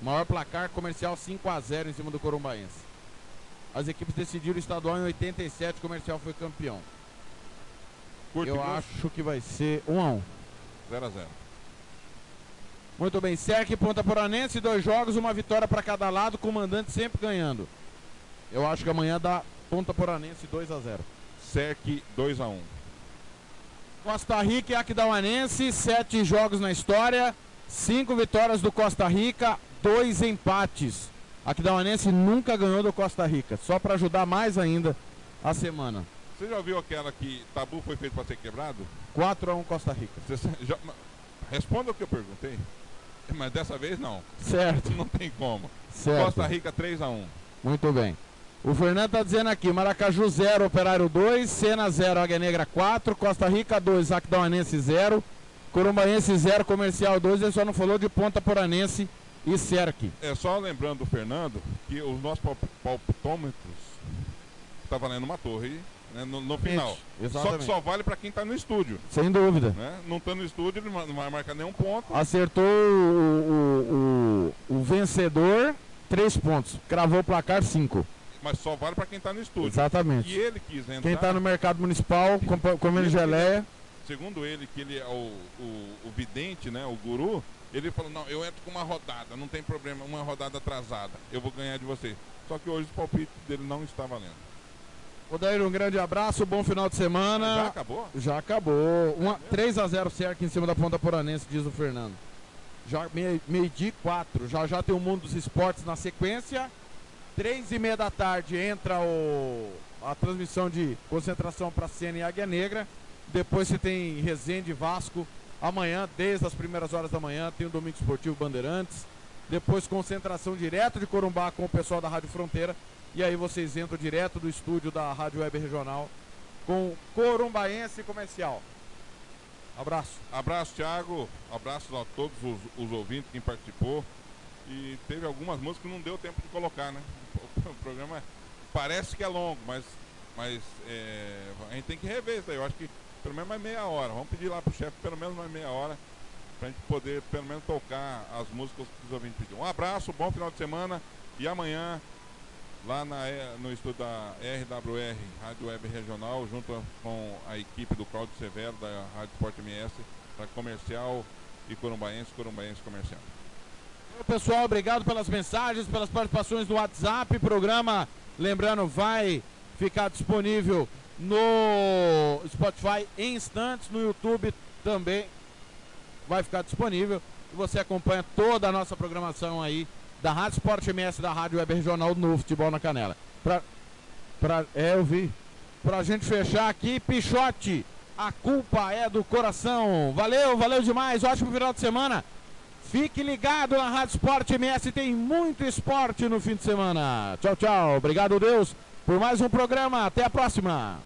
Speaker 3: Maior placar comercial 5x0 em cima do Corumbaense. As equipes decidiram o estadual em 87, o comercial foi campeão.
Speaker 5: Curto
Speaker 3: Eu acho que vai ser 1x1.
Speaker 5: 0 a 0
Speaker 3: Muito bem, Serque e Ponta Poranense, dois jogos, uma vitória para cada lado, com o mandante sempre ganhando. Eu acho que amanhã dá Ponta Poranense 2 a 0.
Speaker 5: Serque 2 a 1
Speaker 3: Costa Rica e Aquidauanense, sete jogos na história, cinco vitórias do Costa Rica, dois empates. Aquidauanense nunca ganhou do Costa Rica, só para ajudar mais ainda a semana.
Speaker 5: Você já ouviu aquela que tabu foi feito para ser quebrado?
Speaker 3: 4 a 1 Costa Rica.
Speaker 5: Você já- responda o que eu perguntei. Mas dessa vez não.
Speaker 3: Certo.
Speaker 5: Não tem como.
Speaker 3: Certo.
Speaker 5: Costa Rica 3 a 1
Speaker 3: Muito bem. O Fernando tá dizendo aqui, Maracaju 0, Operário 2, Sena 0, Águia Negra 4, Costa Rica 2, Aquidauanense 0, Corumbaense 0, Comercial 2, ele só não falou de Ponta Poranense e Cerque.
Speaker 5: É só lembrando Fernando que os nossos pal- palpitômetros tá valendo uma torre né, no, no final. Só que
Speaker 3: exatamente.
Speaker 5: só vale para quem tá no estúdio.
Speaker 3: Sem dúvida.
Speaker 5: Né? Não tá no estúdio, ele não vai marcar nenhum ponto.
Speaker 3: Acertou o, o, o, o vencedor, 3 pontos. Cravou o placar 5.
Speaker 5: Mas só vale para quem tá no estúdio.
Speaker 3: Exatamente.
Speaker 5: E ele quis entrar.
Speaker 3: Quem está no mercado municipal, comendo geleia,
Speaker 5: Segundo ele, que ele é o, o, o vidente, né, o guru, ele falou, não, eu entro com uma rodada, não tem problema, uma rodada atrasada, eu vou ganhar de você. Só que hoje o palpite dele não está valendo.
Speaker 3: Odair, um grande abraço, bom final de semana.
Speaker 5: Já acabou?
Speaker 3: Já acabou. Uma, 3 a 0 cerca em cima da Ponta Poranense, diz o Fernando. Já meio, meio dia 4. Já já tem o mundo dos esportes na sequência. Três e meia da tarde entra o, a transmissão de concentração para Sena e Águia Negra. Depois você tem Resende e Vasco. Amanhã, desde as primeiras horas da manhã, tem o Domingo Esportivo Bandeirantes. Depois concentração direto de Corumbá com o pessoal da Rádio Fronteira. E aí vocês entram direto do estúdio da Rádio Web Regional com Corumbaense Comercial. Abraço.
Speaker 5: Abraço, Thiago. Abraços a todos os, os ouvintes, quem participou. E teve algumas músicas que não deu tempo de colocar, né? O, o programa parece que é longo, mas, mas é, a gente tem que rever isso aí. Eu acho que pelo menos mais meia hora. Vamos pedir lá pro chefe pelo menos mais meia hora pra gente poder pelo menos tocar as músicas que os ouvintes pediram. Um abraço, bom final de semana e amanhã lá na, no estúdio da RWR, Rádio Web Regional, junto com a equipe do Cláudio Severo, da Rádio Sport MS, para comercial e corumbaense, corumbaense comercial.
Speaker 3: Pessoal, obrigado pelas mensagens, pelas participações no WhatsApp. Programa, lembrando, vai ficar disponível no Spotify em instantes, no YouTube também vai ficar disponível. E você acompanha toda a nossa programação aí da Rádio Sport MS, da Rádio Web Regional no Futebol na Canela. Pra, pra, é, eu vi. Pra gente fechar aqui, Pichote, a culpa é do coração. Valeu, valeu demais, ótimo final de semana. Fique ligado na Rádio Sport MS, tem muito esporte no fim de semana. Tchau, tchau. Obrigado, Deus, por mais um programa. Até a próxima.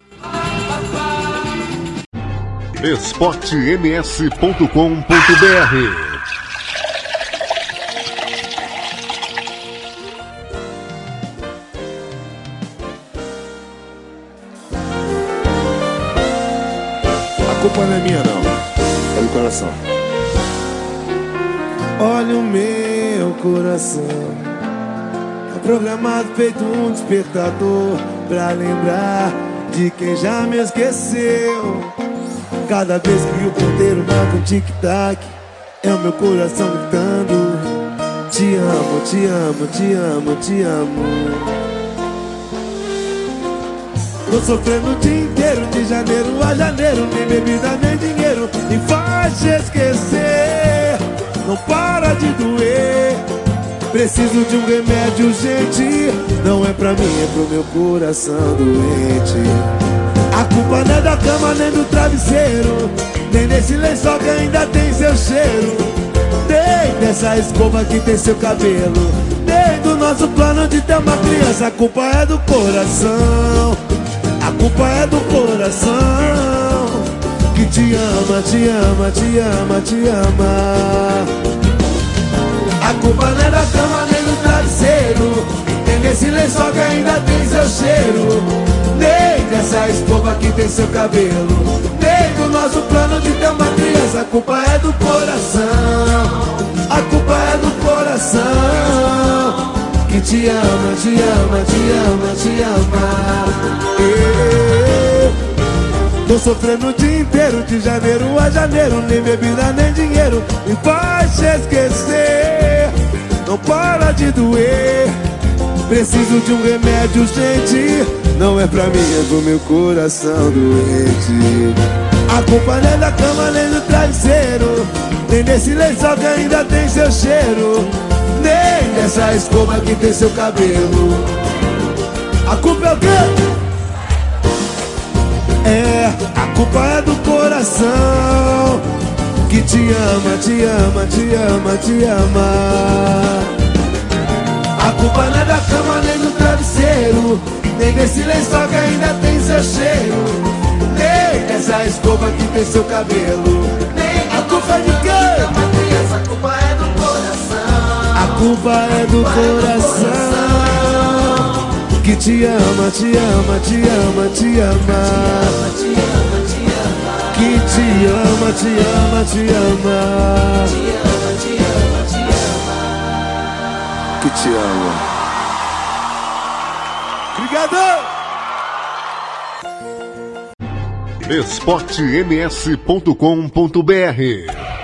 Speaker 9: esportems.com.br
Speaker 30: culpa não é minha, não. É do coração.
Speaker 26: Olha o meu coração É programado feito um despertador Pra lembrar de quem já me esqueceu Cada vez que o ponteiro marca um tic-tac É o meu coração gritando Te amo, te amo, te amo, te amo Tô sofrendo o dia inteiro, de janeiro a janeiro Nem bebida, nem dinheiro me faz esquecer. Não para de doer. Preciso de um remédio urgente Não é pra mim, é pro meu coração doente. A culpa não é da cama, nem do travesseiro Nem desse lençol que ainda tem seu cheiro. Nem dessa escova que tem seu cabelo. Nem do nosso plano de ter uma criança. A culpa é do coração culpa é do coração que te ama, te ama, te ama, te ama. A culpa não é da cama nem do travesseiro, nem desse lençol que ainda tem seu cheiro, nem dessa escova que tem seu cabelo, nem do nosso plano de ter uma criança. A culpa é do coração, a culpa é do coração que te ama, te ama, te ama, te ama. Eu tô sofrendo o dia inteiro, de janeiro a janeiro, nem bebida nem dinheiro me faz te esquecer. Não para de doer, preciso de um remédio urgente. Não é pra mim, é pro meu coração doente. A culpa não é da cama nem do travesseiro, nem desse lençol que ainda tem seu cheiro. Nem dessa escova que tem seu cabelo. A culpa é o quê? É, a culpa é do coração Que te ama, te ama, te ama, te ama. A culpa não é da cama nem do travesseiro Nem desse lençol que ainda tem seu cheiro. Nem dessa escova que tem seu cabelo. A culpa é de quem? A culpa é culpa é do coração que te ama, te ama, te ama, te ama. Que te ama, te ama, te ama. Que te ama. Obrigado!
Speaker 9: esportems.com.br